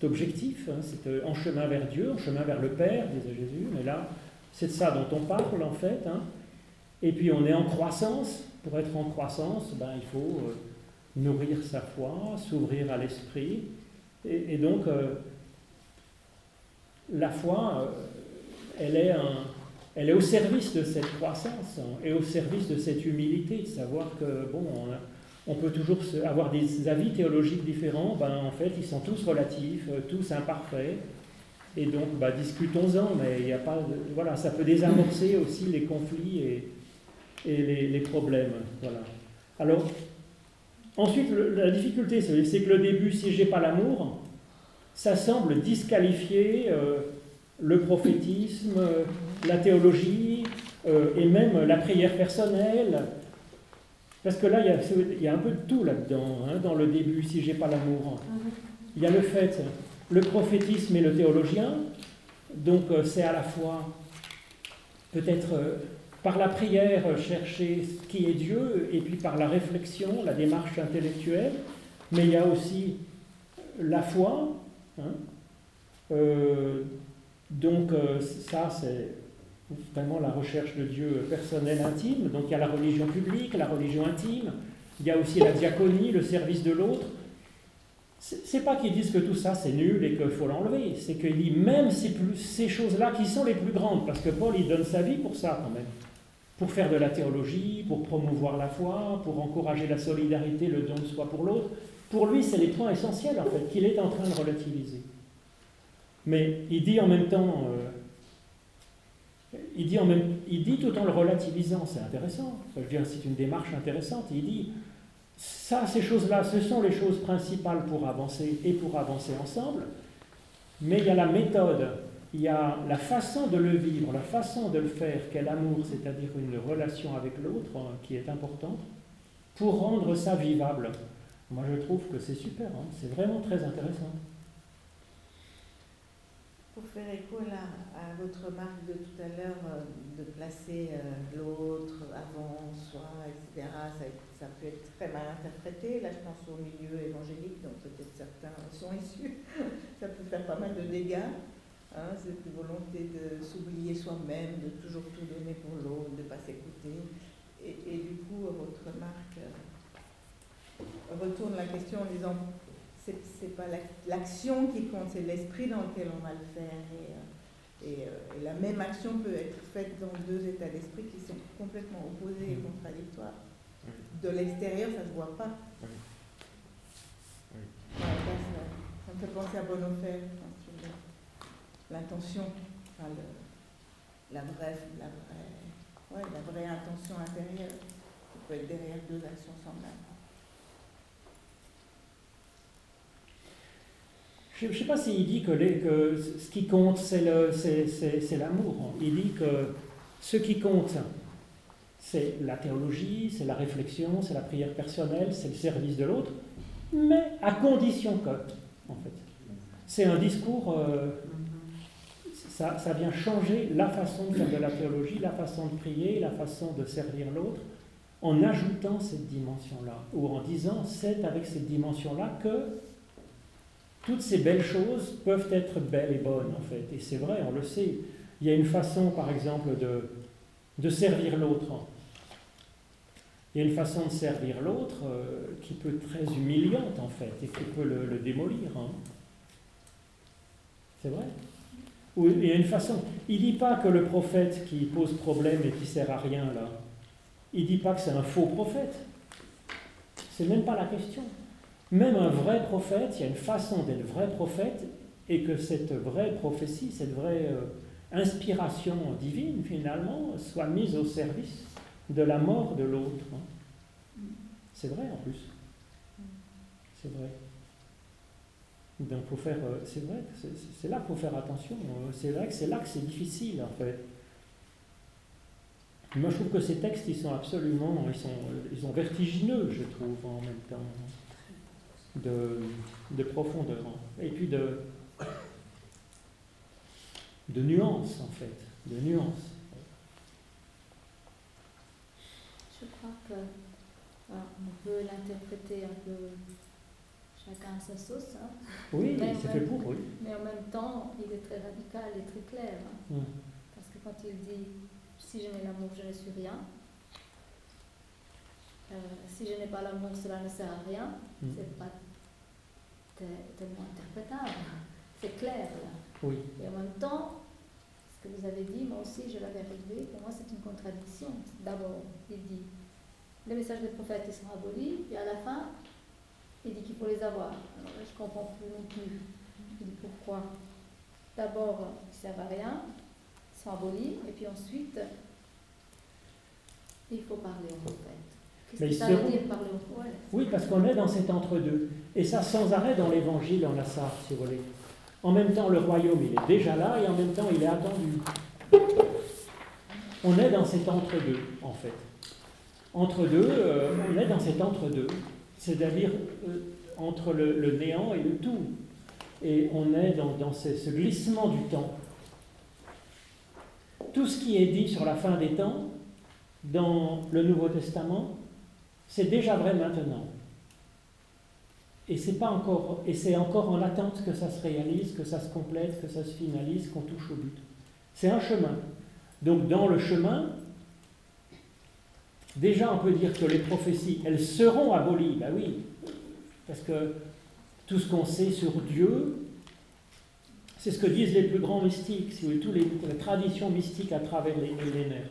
objectif, hein, euh, en chemin vers Dieu, en chemin vers le Père, disait Jésus. Mais là, c'est de ça dont on parle en fait. Hein. Et puis on est en croissance. Pour être en croissance, ben, il faut euh, nourrir sa foi, s'ouvrir à l'esprit. Et, donc, la foi, elle est au service de cette croissance hein, et au service de cette humilité, de savoir que, bon, on, peut toujours avoir des avis théologiques différents, ben, en fait, ils sont tous relatifs, euh, tous imparfaits, et donc, ben, discutons-en, mais il a pas, voilà, ça peut désamorcer aussi les conflits et, les, problèmes, voilà. Alors, ensuite, la difficulté, c'est que le début, si j'ai pas l'amour, ça semble disqualifier euh, le prophétisme, la théologie euh, et même la prière personnelle. Parce que là, il y a, un peu de tout là-dedans, hein, dans le début, si j'ai pas l'amour. Il y a le fait, le prophétisme et le théologien, donc euh, c'est à la fois peut-être euh, par la prière chercher ce qui est Dieu, et puis par la réflexion, la démarche intellectuelle, mais il y a aussi la foi. Hein, donc ça, c'est vraiment la recherche de Dieu personnel, intime. Donc il y a la religion publique, la religion intime, il y a aussi la diaconie, le service de l'autre. C'est pas qu'ils disent que tout ça c'est nul et qu'il faut l'enlever, c'est qu'il dit même ces, ces choses-là qui sont les plus grandes, parce que Paul il donne sa vie pour ça quand même, pour faire de la théologie, pour promouvoir la foi, pour encourager la solidarité, le don de soi pour l'autre. Pour lui, c'est les points essentiels en fait qu'il est en train de relativiser. Mais il dit en même temps, euh, il dit, en même, il dit tout en le relativisant, c'est intéressant, c'est une démarche intéressante, il dit, ça, ces choses-là, ce sont les choses principales pour avancer et pour avancer ensemble, mais il y a la méthode, il y a la façon de le vivre, la façon de le faire, qu'est l'amour, c'est-à-dire une relation avec l'autre hein, qui est importante, pour rendre ça vivable. Moi, je trouve que c'est super, hein, c'est vraiment très intéressant pour faire écho à votre remarque de tout à l'heure, euh, de placer euh, l'autre avant soi, etc., ça, peut être très mal interprété. Là, je pense au milieu évangélique, donc peut-être certains sont issus. ça peut faire pas mal de dégâts. Hein, cette volonté de s'oublier soi-même, de toujours tout donner pour l'autre, de ne pas s'écouter. Et, et, du coup, votre remarque euh, retourne la question en disant c'est pas l'action qui compte, c'est l'esprit dans lequel on va le faire. Euh, euh, et, la même action peut être faite dans deux états d'esprit qui sont complètement opposés et mmh. contradictoires. De l'extérieur, ça ne se voit pas. ça, me fait penser à Bonhoeffer, l'intention, enfin la, vraie, la, vraie, ouais, la vraie intention intérieure qui peut être derrière deux actions semblables. Je ne sais pas s'il dit que, ce qui compte, c'est l'amour. Il dit que ce qui compte, c'est la théologie, c'est la réflexion, c'est la prière personnelle, c'est le service de l'autre, mais à condition que, en fait. C'est un discours, euh, ça, vient changer la façon de faire de la théologie, la façon de prier, la façon de servir l'autre, en ajoutant cette dimension-là, ou en disant c'est avec cette dimension-là que toutes ces belles choses peuvent être belles et bonnes, en fait. Et c'est vrai, on le sait. Il y a une façon, par exemple, de, servir l'autre. Il y a une façon de servir l'autre euh, qui peut être très humiliante, en fait, et qui peut le, démolir. Hein. C'est vrai. il y a une façon. Il ne dit pas que le prophète qui pose problème et qui sert à rien, là, il ne dit pas que c'est un faux prophète. C'est même pas la question. Même un vrai prophète, il y a une façon d'être vrai prophète, et que cette vraie prophétie, cette vraie euh, inspiration divine, finalement, soit mise au service de la mort de l'autre. C'est vrai en plus. C'est vrai. Donc faut faire, euh, c'est vrai, c'est là qu'il faut faire attention. C'est vrai que c'est là que c'est difficile en fait. Moi je trouve que ces textes ils sont absolument, ils sont, ils sont vertigineux je trouve en même temps de, de profondeur et puis de de nuances en fait, de nuances. Je crois que on peut l'interpréter un peu chacun à sa sauce. Hein. Oui, c'est fait pour, oui. Mais en même temps, il est très radical et très clair. Hein. Mm. Parce que quand il dit si je n'ai l'amour, je ne suis rien. Euh, si je n'ai pas l'amour, cela ne sert à rien. C'est pas tellement interprétable. C'est clair là. Oui. Et en même temps, ce que vous avez dit, moi aussi je l'avais relevé, pour moi c'est une contradiction. D'abord, il dit les messages des prophètes ils sont abolis, et à la fin, il dit qu'il faut les avoir. Alors là, je ne comprends plus non plus. Il dit pourquoi? D'abord, ils ne servent à rien, ils sont abolis, et puis ensuite, il faut parler aux prophètes. Ça dire prophètes Oui, parce qu'on est dans cet entre-deux. Et ça, sans arrêt dans l'évangile, on a ça, si vous voulez. En même temps, le royaume, il est déjà là, et en même temps, il est attendu. On est dans cet entre-deux, en fait entre deux, euh, on est dans cet entre-deux, c'est-à-dire euh, entre le, néant et le tout. Et on est dans, ce, glissement du temps. Tout ce qui est dit sur la fin des temps dans le Nouveau Testament, c'est déjà vrai maintenant. Et c'est encore, encore en attente que ça se réalise, que ça se complète, que ça se finalise, qu'on touche au but. C'est un chemin. Donc dans le chemin, Déjà, on peut dire que les prophéties, elles seront abolies. Ben oui, parce que tout ce qu'on sait sur Dieu, c'est ce que disent les plus grands mystiques, si vous voulez, toutes les, traditions mystiques à travers les millénaires.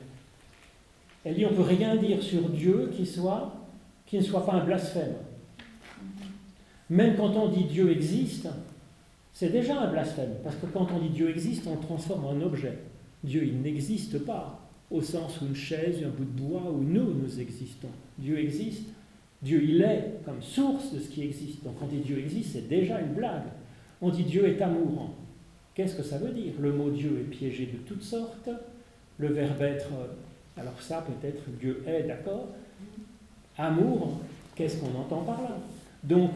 Elle dit on ne peut rien dire sur Dieu qui, soit, qui ne soit pas un blasphème. Même quand on dit Dieu existe, c'est déjà un blasphème, parce que quand on dit Dieu existe, on le transforme en objet. Dieu, il n'existe pas au sens où une chaise, un bout de bois, où nous, nous existons. Dieu existe. Dieu, il est comme source de ce qui existe. Donc, quand on dit Dieu existe, c'est déjà une blague. On dit Dieu est amourant. Qu'est-ce que ça veut dire? Le mot Dieu est piégé de toutes sortes. Le verbe être, alors ça peut-être Dieu est, d'accord Amour, qu'est-ce qu'on entend par là? Donc,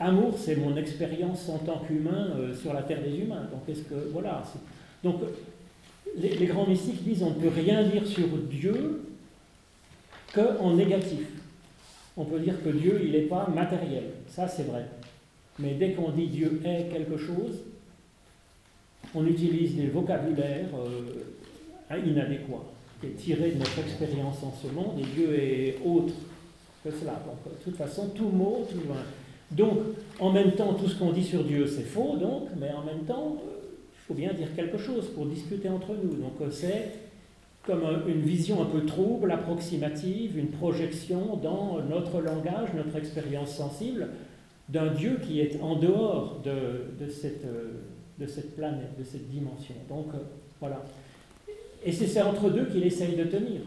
amour, c'est mon expérience en tant qu'humain euh, sur la terre des humains. Donc, est-ce que, voilà. Donc, les, grands mystiques disent on ne peut rien dire sur Dieu qu'en négatif. On peut dire que Dieu, il n'est pas matériel. Ça, c'est vrai. Mais dès qu'on dit Dieu est quelque chose, on utilise des vocabulaires euh, inadéquats, qui est tiré de notre expérience en ce monde, et Dieu est autre que cela. Donc, de toute façon, tout mot, tout loin. Donc, en même temps, tout ce qu'on dit sur Dieu, c'est faux, donc, mais en même temps, faut bien dire quelque chose pour discuter entre nous. Donc euh, c'est comme une vision un peu trouble, approximative, une projection dans notre langage, notre expérience sensible d'un Dieu qui est en dehors de, euh, cette planète, de cette dimension. Donc euh, voilà. Et c'est entre deux qu'il essaye de tenir.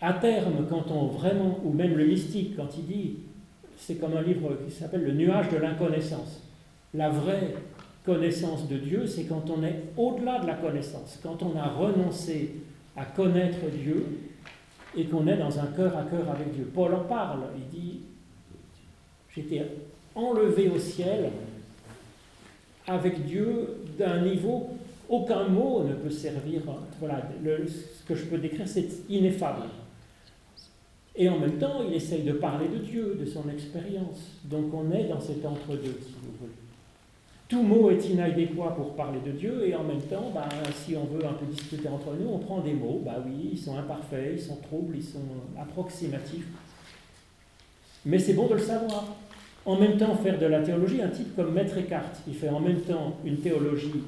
À terme, quand on vraiment, ou même le mystique, quand il dit, c'est comme un livre qui s'appelle Le nuage de l'inconnaissance. La vraie connaissance de Dieu, c'est quand on est au-delà de la connaissance, quand on a renoncé à connaître Dieu et qu'on est dans un cœur à cœur avec Dieu. Paul en parle, il dit, j'étais enlevé au ciel avec Dieu d'un niveau, aucun mot ne peut servir. Voilà, ce que je peux décrire, c'est ineffable. Et en même temps, il essaye de parler de Dieu, de son expérience. Donc on est dans cet entre-deux, si vous voulez tout mot est inadéquat pour parler de Dieu, et en même temps, ben, si on veut un peu discuter entre nous, on prend des mots, bah oui, ils sont imparfaits, ils sont troubles, ils sont approximatifs. Mais c'est bon de le savoir. En même temps, faire de la théologie, un type comme Maître Eckhart, il fait en même temps une théologie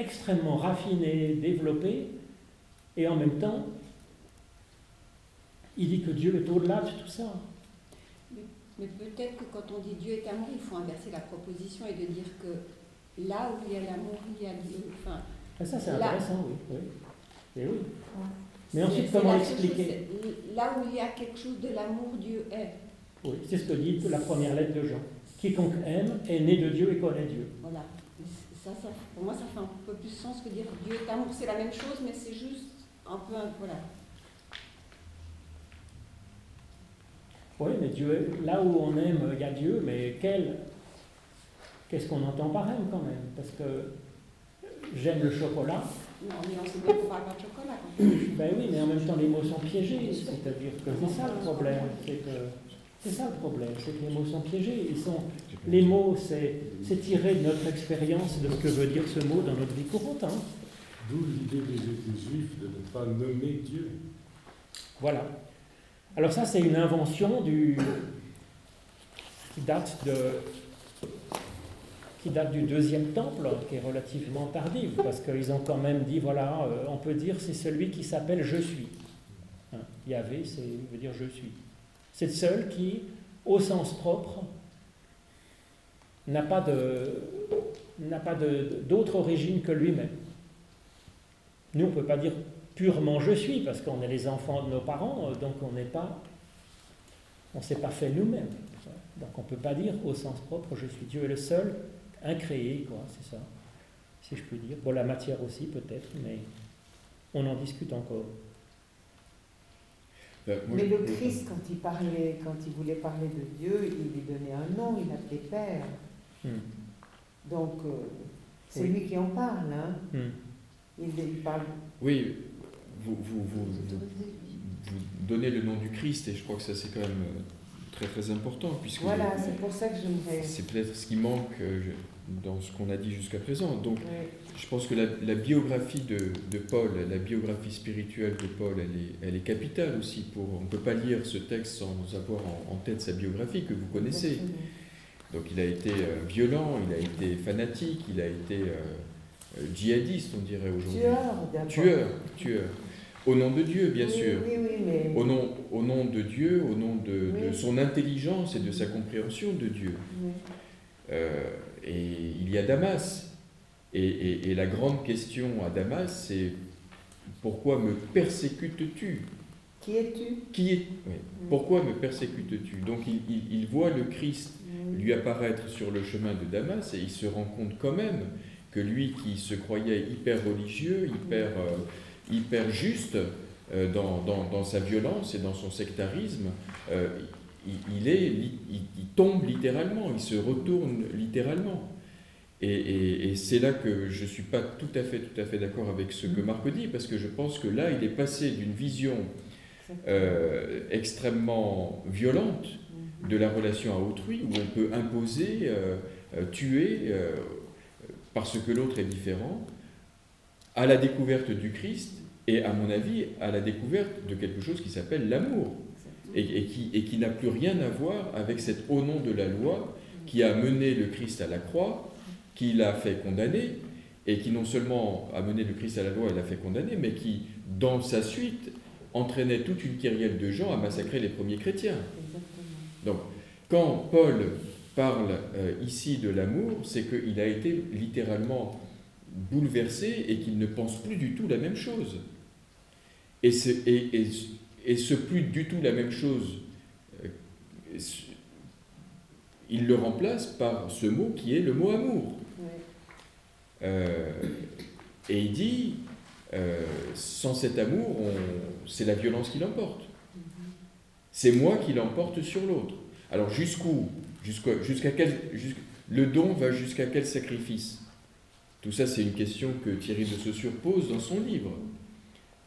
extrêmement raffinée, développée, et en même temps, il dit que Dieu est au-delà de tout ça. Mais peut-être que quand on dit Dieu est amour, il faut inverser la proposition et de dire que là où il y a l'amour, il y a Dieu. Enfin, ah, ça, c'est intéressant, oui. Et oui. Mais ensuite, comment expliquer Là où il y a quelque chose de l'amour, Dieu est. Oui, c'est ce que dit la première lettre de Jean. quiconque aime est né de Dieu et connaît Dieu. Voilà. Ça, ça, pour moi, ça fait un peu plus sens que dire Dieu est amour. C'est la même chose, mais c'est juste un peu. Voilà. Oui, mais Dieu, là où on aime, il y a Dieu, mais quel, qu'est-ce qu'on entend par aime quand même? Parce que j'aime le chocolat. Non, mais on sait bien qu'on parle pas de chocolat. ben oui, mais en même temps, les mots sont piégés. C'est-à-dire que c'est ça le problème. C'est que c'est ça le problème, c'est que les mots sont piégés. Ils sont, les mots, c'est, tiré de notre expérience de ce que veut dire ce mot dans notre vie courante. Hein. D'où l'idée des, des Juifs de ne pas nommer Dieu. Voilà. Alors ça, c'est une invention du, qui date de qui date du deuxième temple, qui est relativement tardive, parce qu'ils ont quand même dit, voilà, euh, on peut dire c'est celui qui s'appelle Je suis. Hein, Yahvé, c'est veut dire Je suis. C'est le seul qui, au sens propre, n'a pas d'autre origine que lui-même. Nous, on ne peut pas dire purement je suis, parce qu'on est les enfants de nos parents, donc on n'est pas, on ne s'est pas fait nous-mêmes. Donc on ne peut pas dire au sens propre je suis. Dieu est le seul incréé, quoi, c'est ça, si je puis dire. Pour la matière aussi peut-être, mais on en discute encore. Ben, mais le Christ, quand il parlait, quand il voulait parler de Dieu, il lui donnait un nom, il l'appelait Père. Hmm. Donc, euh, c'est lui qui en parle. Hein. Hmm. Il, parle. Oui, vous, vous, vous, vous, donnez le nom du Christ, et je crois que ça, c'est quand même euh, très très important. Puisque voilà, c'est pour ça que j'aimerais. C'est peut-être ce qui manque euh, dans ce qu'on a dit jusqu'à présent. Donc, je pense que la, biographie de, de, Paul, la biographie spirituelle de Paul, elle est, elle est capitale aussi. Pour, on ne peut pas lire ce texte sans avoir en, tête sa biographie que vous connaissez. Donc, il a été euh, violent, il a été fanatique, il a été djihadiste, on dirait aujourd'hui. Tueur, tueur, tueur. Au nom de Dieu, bien sûr. Oui, oui, mais... au, nom, au nom de Dieu, au nom de, son intelligence et de sa compréhension de Dieu. Euh, et il y a Damas. Et, et, la grande question à Damas, c'est pourquoi me persécutes-tu? Qui es-tu? Qui est Pourquoi me persécutes-tu? Donc il, il, voit le Christ lui apparaître sur le chemin de Damas et il se rend compte quand même que lui qui se croyait hyper religieux, hyper... Euh, hyper juste euh, dans, dans, sa violence et dans son sectarisme, euh, il, est, il, tombe littéralement, il se retourne littéralement. Et, et, c'est là que je ne suis pas tout à fait, tout à fait d'accord avec ce que Marc dit, parce que je pense que là, il est passé d'une vision euh, extrêmement violente de la relation à autrui, où on peut imposer, tuer, parce que l'autre est différent, à la découverte du Christ et, à mon avis, à la découverte de quelque chose qui s'appelle l'amour. Et, qui, et qui n'a plus rien à voir avec cet au nom de la loi qui a mené le Christ à la croix, qui l'a fait condamner et qui non seulement a mené le Christ à la loi et l'a fait condamner, mais qui, dans sa suite, entraînait toute une kyrielle de gens à massacrer les premiers chrétiens. Donc, quand Paul parle euh, ici de l'amour, c'est qu'il a été littéralement bouleversé et qu'il ne pense plus du tout la même chose. Et ce, et, et, ce plus du tout la même chose, euh, il le remplace par ce mot qui est le mot amour. Euh, et il dit, euh, sans cet amour, c'est la violence qui l'emporte. C'est moi qui l'emporte sur l'autre. Alors jusqu'où? Jusqu'à quel Le don va jusqu'à quel sacrifice? Tout ça, c'est une question que Thierry de Saussure pose dans son livre.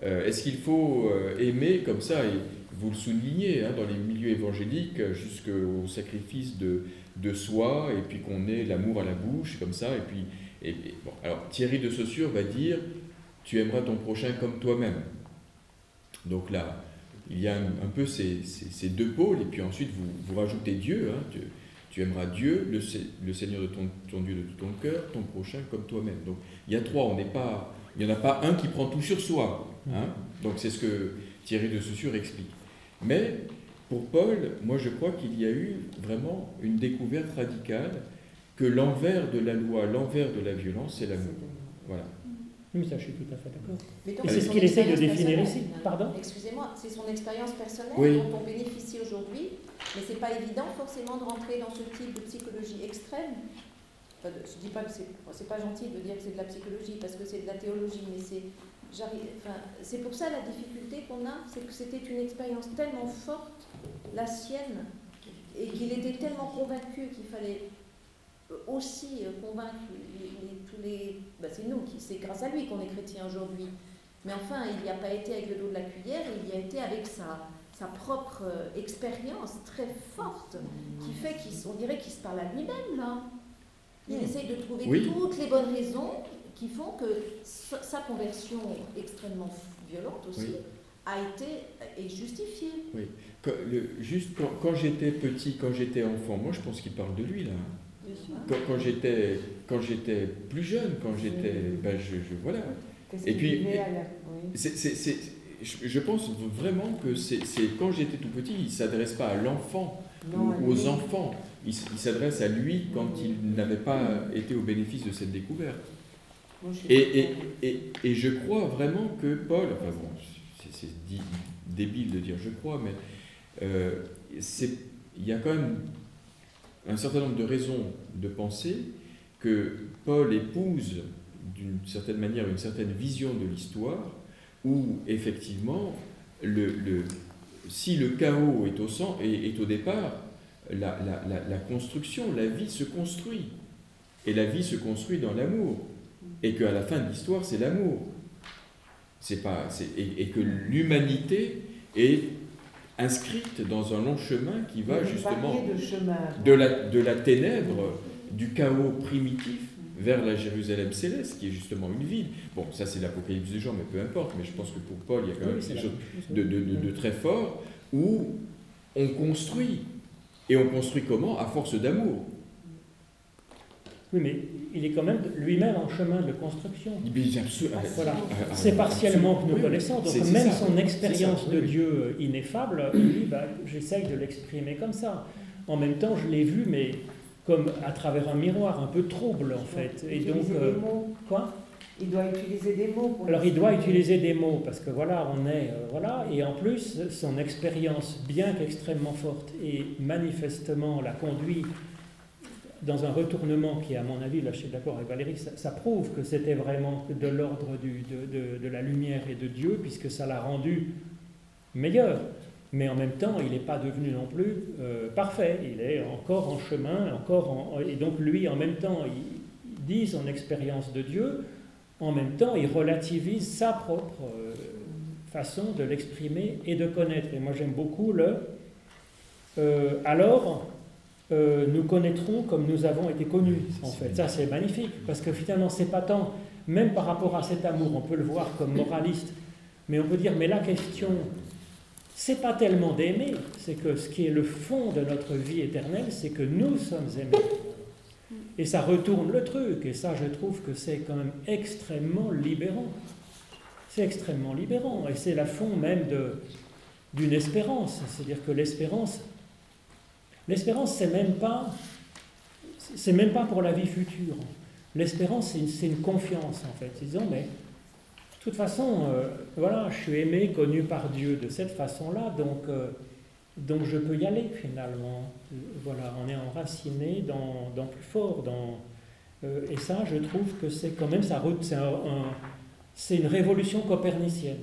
Euh, est-ce qu'il faut aimer comme ça, et vous le soulignez, hein, dans les milieux évangéliques, jusqu'au sacrifice de soi, et puis qu'on ait l'amour à la bouche, comme ça, et puis... Alors Thierry de Saussure va dire, tu aimeras ton prochain comme toi-même. Donc là, il y a un, peu ces, ces, deux pôles, et puis ensuite vous, vous rajoutez Dieu. Hein, tu aimeras Dieu, le, le Seigneur de ton, Dieu de tout ton cœur, ton prochain comme toi-même. Donc il y a trois, on n'est pas, il n'y en a pas un qui prend tout sur soi. Hein. Donc c'est ce que Thierry de Saussure explique. Mais pour Paul, moi je crois qu'il y a eu vraiment une découverte radicale que l'envers de la loi, l'envers de la violence, c'est l'amour. Voilà. Oui, ça, je suis tout à fait d'accord. Et c'est ce qu'il essaie de définir ici. Pardon Excusez-moi, c'est son expérience personnelle dont on bénéficie aujourd'hui Mais c'est pas évident forcément de rentrer dans ce type de psychologie extrême. Enfin, je dis pas que c'est pas gentil de dire que c'est de la psychologie parce que c'est de la théologie, mais c'est. Enfin, c'est pour ça la difficulté qu'on a, c'est que c'était une expérience tellement forte, la sienne, et qu'il était tellement convaincu qu'il fallait aussi euh, convaincre tous les. ben, c'est nous, qui, c'est grâce à lui qu'on est chrétien aujourd'hui. Mais enfin, il n'y a pas été avec le dos de la cuillère, il y a été avec sa, sa propre euh, expérience très forte, qui fait qu'on dirait qu'il se parle à lui-même là. Il essaye de trouver Oui. toutes les bonnes raisons qui font que sa, conversion extrêmement violente aussi Oui. a été est justifiée. Quand- le- juste quand, quand j'étais petit, quand j'étais enfant, moi je pense qu'il parle de lui là. Quand, quand j'étais quand j'étais plus jeune, quand j'étais, ben je, je- voilà. Et puis. C'est, je, pense vraiment que c'est, quand j'étais tout petit, il ne s'adresse pas à l'enfant ou aux enfants. Il, s'adresse à lui quand il n'avait pas été au bénéfice de cette découverte. Et, et, et, et je crois vraiment que Paul, enfin bon, c'est, débile de dire je crois, mais euh, c'est, il y a quand même un certain nombre de raisons de penser que Paul épouse d'une certaine manière une certaine vision de l'histoire où effectivement, le, le- si le chaos est au, centre, est, est au départ, la, la- la- construction, la vie se construit. Et la vie se construit dans l'amour. Et qu'à la fin de l'histoire, c'est l'amour. C'est pas, et que l'humanité est inscrite dans un long chemin qui va Vous justement de chemin. de la, de la ténèbre, du chaos primitif vers la Jérusalem céleste, qui est justement une ville. Bon, ça c'est l'Apocalypse de Jean, mais peu importe. Mais je pense que pour Paul, il y a quand même Oui, quelque chose. de, de- de- de très fort où on construit. Et on construit comment? À force d'amour. Oui, mais il est quand même lui-même en chemin de construction. Absolu- ah, Voilà. ah, ah, C'est partiellement que nous oui, connaissons. Donc même ça. son expérience ça, de. Dieu ineffable, il dit, bah, j'essaye de l'exprimer comme ça. En même temps, je l'ai vu, mais comme à travers un miroir, un peu trouble en fait. Et donc, Utiliser euh, des mots. quoi? Il doit utiliser des mots pour Alors il doit utiliser des mots parce que voilà, on est euh, voilà, et en plus son expérience, bien qu'extrêmement forte, et manifestement la conduit dans un retournement qui, à mon avis, là je suis d'accord avec Valérie, ça, prouve que c'était vraiment de l'ordre de, de- la lumière et de Dieu, puisque ça l'a rendu meilleur. Mais en même temps, il n'est pas devenu non plus euh, parfait. Il est encore en chemin, encore en- et donc lui, en même temps, il dit son expérience de Dieu, en même temps, il relativise sa propre euh, façon de l'exprimer et de connaître. Et moi, j'aime beaucoup le euh, alors euh, nous connaîtrons comme nous avons été connus. En fait, ça c'est magnifique parce que finalement, c'est pas tant, même par rapport à cet amour, on peut le voir comme moraliste, mais on peut dire, mais la question, c'est pas tellement d'aimer, c'est que ce qui est le fond de notre vie éternelle, c'est que nous sommes aimés. Et ça retourne le truc, et ça je trouve que c'est quand même extrêmement libérant. C'est extrêmement libérant, et c'est la fond même de, d'une espérance. C'est-à-dire que l'espérance, l'espérance c'est même pas, c'est même pas pour la vie future. L'espérance c'est une, confiance en fait. Ils disent mais de toute façon, euh, voilà, je suis aimé, connu par Dieu de cette façon-là, donc euh, donc je peux y aller finalement. Voilà, on est enraciné dans, dans plus fort. Dans, euh, et ça, je trouve que c'est quand même un- un- c'est une révolution copernicienne.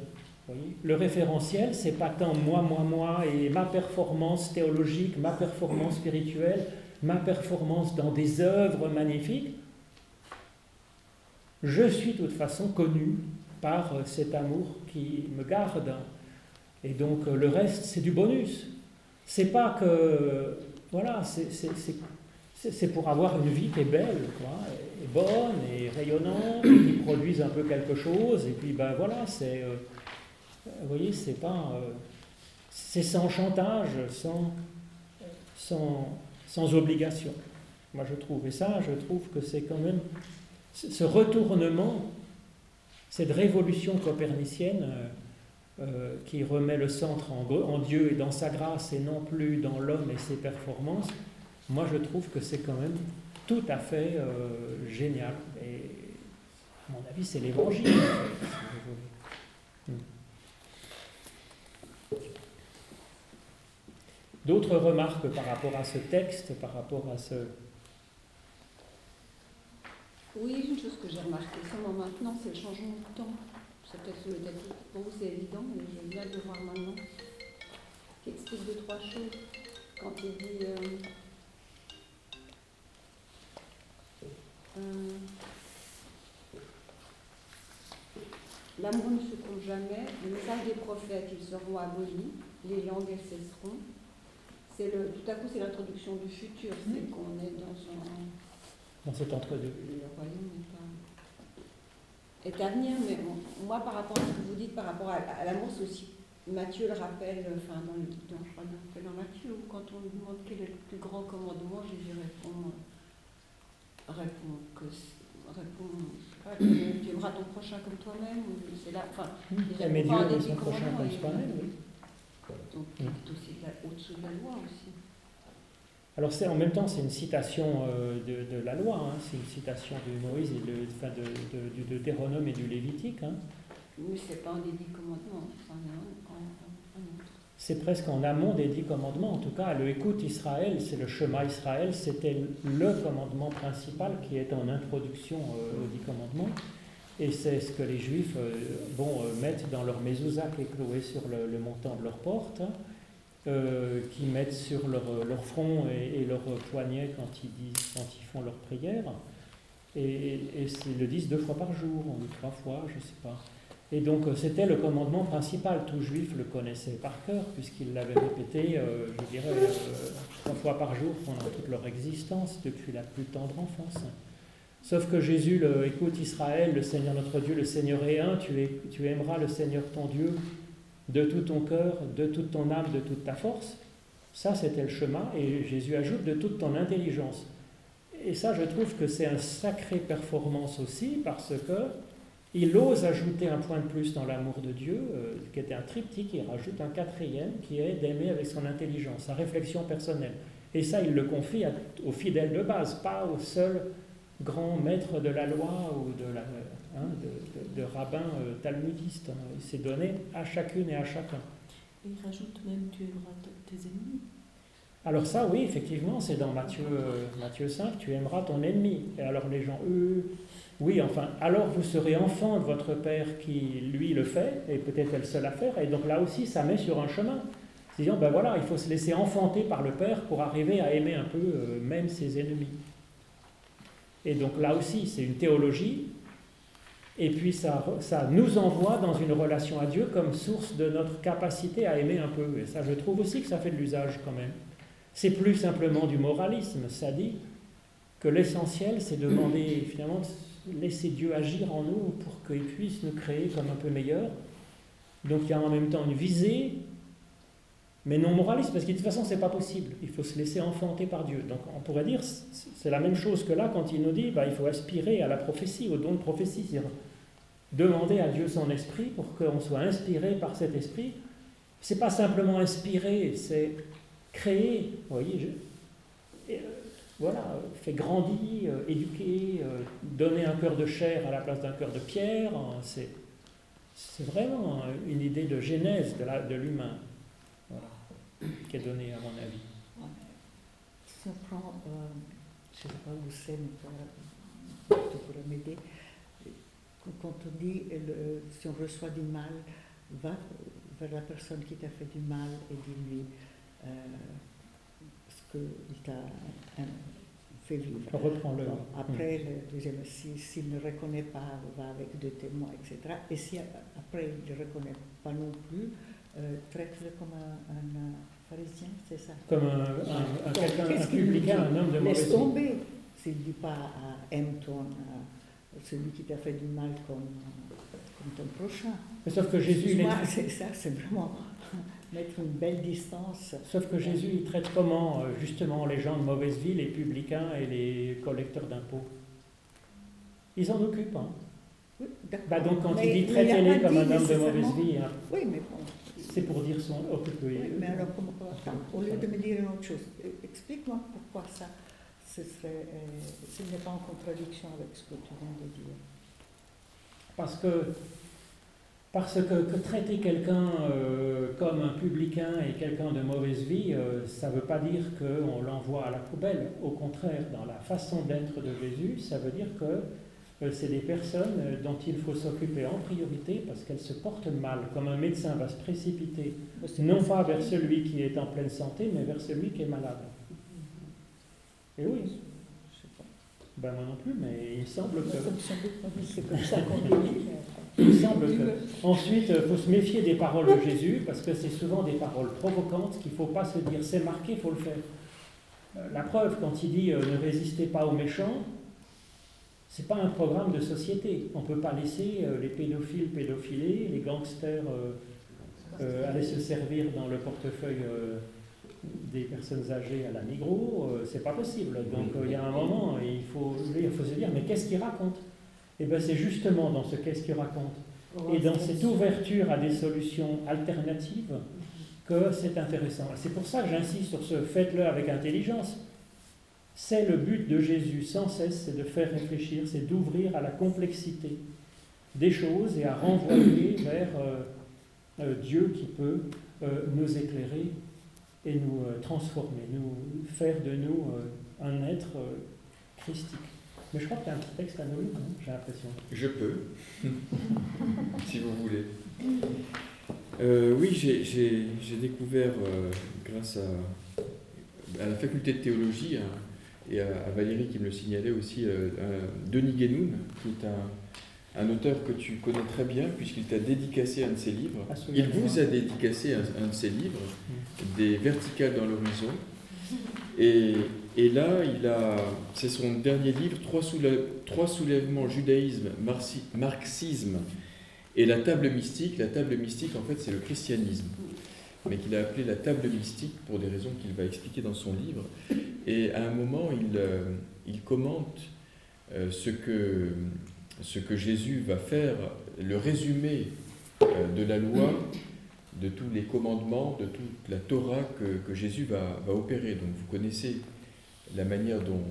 Le référentiel, c'est pas tant moi, moi, moi et ma performance théologique, ma performance spirituelle, ma performance dans des œuvres magnifiques. Je suis de toute façon connu par euh, cet amour qui me garde. Et donc euh, le reste, c'est du bonus. C'est pas que. Voilà, c'est- pour avoir une vie qui est belle, et bonne, et rayonnante, et qui produise un peu quelque chose. Et puis, ben voilà, c'est. euh, vous voyez, c'est pas. euh, c'est sans chantage, sans, sans, sans obligation, moi je trouve. Et ça, je trouve que c'est quand même. ce retournement, cette révolution copernicienne. euh, euh, qui remet le centre en, Dieu et dans sa grâce et non plus dans l'homme et ses performances, moi je trouve que c'est quand même tout à fait génial. Et à mon avis, c'est l'évangile. en fait, si vous voulez. Hmm. D'autres remarques par rapport à ce texte, par rapport à ce... Oui, une chose que j'ai remarqué seulement maintenant, c'est le changement de temps. C'est peut-être pour vous c'est évident, mais je viens de le voir maintenant. Qui explique deux, trois choses. Quand il dit. Euh, euh, L'amour ne se compte jamais, le message des prophètes, ils seront abolis, les langues, elles cesseront. C'est le, tout à coup, c'est l'introduction du futur, c'est qu'on est dans un. Dans cet entre-deux. Le royaume n'est pas est à venir, mais moi, par rapport à ce que vous dites, par rapport à, l'amour, c'est aussi, Matthieu le rappelle, enfin, dans, le, dans, je crois, dans Matthieu, où quand on lui demande quel est le plus grand commandement, Jésus répond, répond que, répond, tu aimeras ton prochain comme toi-même, c'est là, enfin, il répond pas à des prochain comme soi-même, oui. Donc, c'est aussi au-dessus de la loi aussi. Alors c'est en même temps c'est une citation euh, de, la loi, hein. c'est une citation de Moïse et de, enfin de, de, de Deutéronome et du Lévitique. Hein. Oui, c'est pas un des dix commandements, c'est presque en amont des dix commandements. En tout cas, le écoute Israël, c'est le chemin Israël, c'était le commandement principal qui est en introduction euh, aux dix commandements. Et c'est ce que les Juifs euh, vont mettre dans leur mezouza qui est sur le, montant de leur porte. Hein. Euh, qui mettent sur leur, leur front et, leur poignet quand ils, disent, quand ils font leur prière. Et, ils le disent deux fois par jour, ou trois fois, je ne sais pas. Et donc euh, c'était le commandement principal. Tout juif le connaissait par cœur, puisqu'il l'avait répété, euh, je dirais, trois fois par jour pendant toute leur existence, depuis la plus tendre enfance. Sauf que Jésus, écoute Israël, le Seigneur notre Dieu, le Seigneur est un, tu, aimeras le Seigneur ton Dieu de tout ton cœur, de toute ton âme, de toute ta force. Ça, c'était le chemin. Et Jésus ajoute de toute ton intelligence. Et ça, je trouve que c'est un sacré performance aussi, parce que il ose ajouter un point de plus dans l'amour de Dieu, euh, qui était un triptyque, il rajoute un quatrième, qui est d'aimer avec son intelligence, sa réflexion personnelle. Et ça, il le confie aux fidèles de base, pas au seul grand maître de la loi ou de la, Hein, de, de, rabbins euh, talmudistes. Hein. Il s'est donné à chacune et à chacun. il rajoute même tu aimeras tes ennemis. Alors ça, oui, effectivement, c'est dans Matthieu, euh, Matthieu 5, tu aimeras ton ennemi. Et alors les gens, eux, oui, enfin, alors vous serez enfant de votre Père qui, lui, le fait, et peut-être elle seule à faire. Et donc là aussi, ça met sur un chemin. Disant, ben voilà, il faut se laisser enfanter par le Père pour arriver à aimer un peu euh, même ses ennemis. Et donc là aussi, c'est une théologie et puis ça, ça nous envoie dans une relation à Dieu comme source de notre capacité à aimer un peu. Et ça, je trouve aussi que ça fait de l'usage quand même. C'est plus simplement du moralisme. Ça dit que l'essentiel, c'est demander, finalement, laisser Dieu agir en nous pour qu'il puisse nous créer comme un peu meilleur. Donc il y a en même temps une visée, mais non moraliste, parce que de toute façon, ce n'est pas possible. Il faut se laisser enfanter par Dieu. Donc on pourrait dire, c'est la même chose que là, quand il nous dit, bah, il faut aspirer à la prophétie, au don de prophétie demander à Dieu son esprit pour qu'on soit inspiré par cet esprit. C'est pas simplement inspirer, c'est créer. Vous voyez, euh, voilà, fait grandir, euh, éduquer, euh, donner un cœur de chair à la place d'un cœur de pierre. C'est, c'est vraiment une idée de genèse de, l'humain qui est donnée, à mon avis. Si on prend, je ne sais pas où c'est, mais tu pourrais m'aider quand on dit, si on reçoit du mal, va vers la personne qui t'a fait du mal et dis-lui euh, ce qu'il t'a fait vivre. Reprends-le. après, mm. le deuxième, s'il ne reconnaît pas, va avec deux témoins, etc. Et si après il ne reconnaît pas non plus, euh, traite-le comme un, pharisien, c'est ça Comme un, quelqu'un, un publicain, un homme de mauvaise Laisse tomber. S'il ne dit pas à aime ton celui qui t'a fait du mal comme, comme ton prochain. Mais sauf que Jésus, c'est ça, c'est vraiment mettre une belle distance. Sauf que Jésus, il traite comment euh, justement les gens de mauvaise vie, les publicains et les collecteurs d'impôts? Ils s'en occupent. Hein. Oui, bah donc quand il dit traitez-les comme un homme de mauvaise vie, hein, oui, mais bon. C'est pour dire son occupé. Oui, mais alors comment, au lieu de me dire une autre chose, explique-moi pourquoi ça ce serait, euh, n'est pas en contradiction avec ce que tu viens de dire. Parce que Parce que, traiter quelqu'un euh, comme un publicain et quelqu'un de mauvaise vie, euh, ça ne veut pas dire qu'on l'envoie à la poubelle. Au contraire, dans la façon d'être de Jésus, ça veut dire que c'est des personnes dont il faut s'occuper en priorité parce qu'elles se portent mal, comme un médecin va se précipiter, non pas vers celui qui est en pleine santé, mais vers celui qui est malade. Et oui, ben moi non plus, mais il semble que. C'est comme ça qu'on dit. Il semble que. Ensuite, il faut se méfier des paroles de Jésus, parce que c'est souvent des paroles provocantes qu'il ne faut pas se dire c'est marqué, il faut le faire. Euh, la preuve, quand il dit euh, ne résistez pas aux méchants, ce n'est pas un programme de société. On ne peut pas laisser euh, les pédophiles pédophiler, les gangsters aller se servir dans le portefeuille des personnes âgées à la Nigro, euh, c'est pas possible. Donc euh, il y a un moment, il faut, il faut se dire, mais qu'est-ce qu'il raconte Et eh bien c'est justement dans ce qu'est-ce qu'il raconte et dans cette ouverture à des solutions alternatives que c'est intéressant. C'est pour ça que j'insiste sur ce faites-le avec intelligence. C'est le but de Jésus sans cesse, c'est de faire réfléchir, c'est d'ouvrir à la complexité des choses et à renvoyer vers euh, Dieu qui peut nous éclairer et nous euh, transformer, nous faire de nous euh, un être euh, christique. Mais je crois que tu as un petit texte à nous hein, j'ai l'impression. Je peux, si vous voulez. oui, j'ai découvert, grâce à, à, la faculté de théologie et à, Valérie qui me le signalait aussi, Denis Guénoun, qui est un, un auteur que tu connais très bien, puisqu'il t'a dédicacé un de ses livres. Il vous a dédicacé un, de ses livres, mm. Des verticales dans l'horizon. Et, et, là, il a, c'est son dernier livre, Trois, Trois soulèvements, judaïsme, marxisme et la table mystique. La table mystique, en fait, c'est le christianisme, mais qu'il a appelé la table mystique pour des raisons qu'il va expliquer dans son livre. Et à un moment, il, euh, il commente euh, ce que ce que Jésus va faire, le résumé euh, de la loi, de tous les commandements, de toute la Torah que, Jésus va, opérer. Donc vous connaissez la manière dont,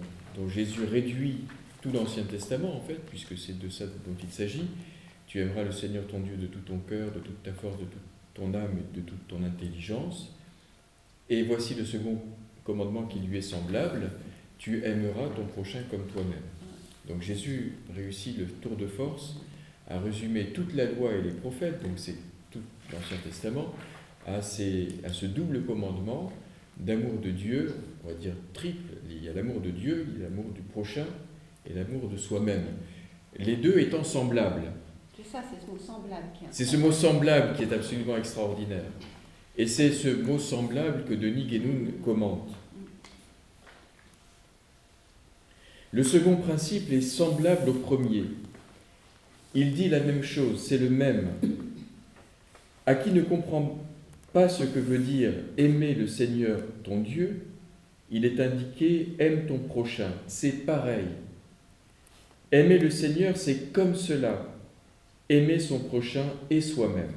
Jésus réduit tout l'Ancien Testament, en fait, puisque c'est de ça dont il s'agit. Tu aimeras le Seigneur ton Dieu de tout ton cœur, de toute ta force, de toute ton âme et de toute ton intelligence. Et voici le second commandement qui lui est semblable, tu aimeras ton prochain comme toi-même. Donc Jésus réussit le tour de force à résumer toute la loi et les prophètes, donc c'est tout l'Ancien Testament, à, à ce double commandement d'amour de Dieu, on va dire triple. Il y a l'amour de Dieu, il y a l'amour du prochain et l'amour de soi-même. Les deux étant semblables. C'est ça, c'est ce mot semblable qui est C'est ce mot semblable qui est absolument extraordinaire. Et c'est ce mot semblable que Denis Guénoun commente. Le second principe est semblable au premier. Il dit la même chose, c'est le même. À qui ne comprend pas ce que veut dire aimer le Seigneur ton Dieu, il est indiqué aime ton prochain. C'est pareil. Aimer le Seigneur, c'est comme cela. Aimer son prochain et soi-même.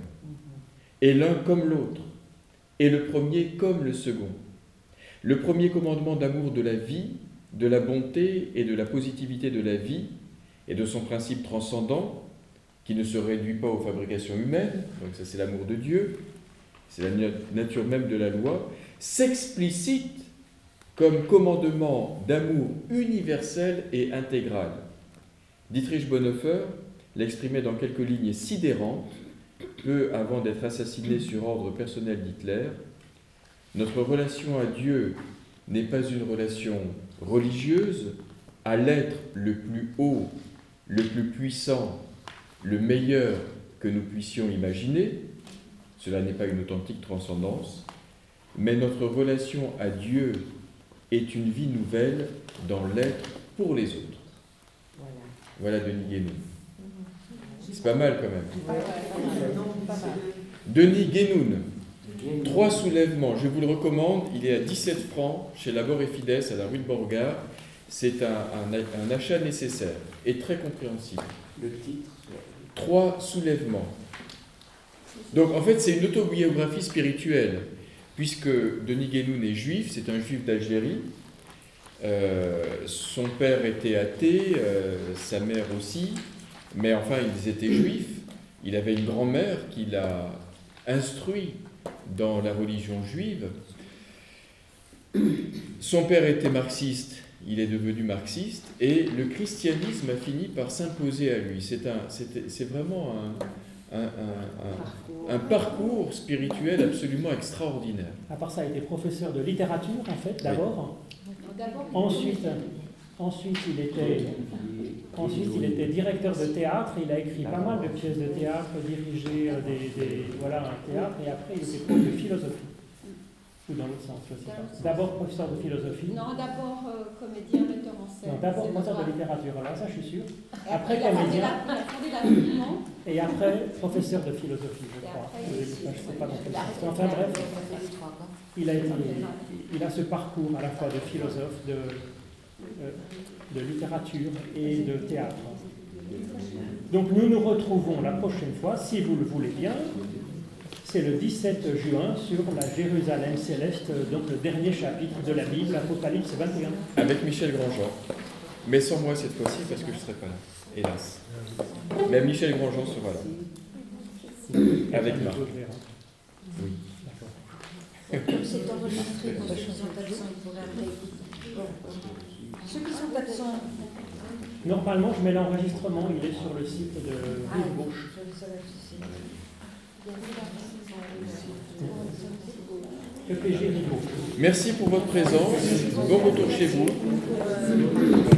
Et l'un comme l'autre. Et le premier comme le second. Le premier commandement d'amour de la vie de la bonté et de la positivité de la vie et de son principe transcendant, qui ne se réduit pas aux fabrications humaines, donc ça c'est l'amour de Dieu, c'est la nature même de la loi, s'explicite comme commandement d'amour universel et intégral. Dietrich Bonhoeffer l'exprimait dans quelques lignes sidérantes, peu avant d'être assassiné sur ordre personnel d'Hitler. Notre relation à Dieu n'est pas une relation religieuse à l'être le plus haut, le plus puissant, le meilleur que nous puissions imaginer. Cela n'est pas une authentique transcendance, mais notre relation à Dieu est une vie nouvelle dans l'être pour les autres. Voilà, Denis Guénoun. C'est pas mal quand même. Denis Guénoun, Trois soulèvements, je vous le recommande, il est à 17 francs chez Labor et Fides à la rue de Beauregard. C'est un, achat nécessaire et très compréhensible. Le titre Trois soulèvements. Donc en fait, c'est une autobiographie spirituelle, puisque Denis Guénoun est juif, c'est un juif d'Algérie. Euh, son père était athée, euh, sa mère aussi, mais enfin ils étaient juifs. Il avait une grand-mère qui l'a instruit dans la religion juive. Son père était marxiste, il est devenu marxiste, et le christianisme a fini par s'imposer à lui. C'est un, c'était- c'est vraiment un, un- un- un- un parcours spirituel absolument extraordinaire. À part ça, il était professeur de littérature, en fait, d'abord. D'abord, Ensuite, ensuite, il était, ensuite, il était directeur de théâtre. Il a écrit pas mal de pièces de théâtre, dirigé euh, des, des- voilà, un théâtre. Et après, il était prof de philosophie. Ou dans l'autre sens, je sais pas. D'abord professeur de philosophie. Non, d'abord euh, comédien, metteur en scène. Non, d'abord professeur de littérature, alors ça, je suis sûr. Et Après, comédien. Et après, professeur de philosophie, je crois. après, Je ne sais pas dans quel sens. Enfin bref, il a, été, il a ce parcours à la fois de philosophe, de, de littérature et de théâtre. Donc nous nous retrouvons la prochaine fois, si vous le voulez bien. C'est le 17 juin sur la Jérusalem céleste, donc le dernier chapitre de la Bible, Apocalypse 21. Avec Michel Grandjean. Mais sans moi cette fois-ci parce que je ne serai pas là, hélas. Mais Michel Grandjean sera là. Avec Marc. Oui. Comme c'est enregistré pour ceux qui sont absents, ils pourraient réécouter. Ceux qui sont absents, Normalement, je mets l'enregistrement, il est sur le site de ah, Rive Gauche. Rive Gauche. Merci pour votre présence. Bon retour chez vous.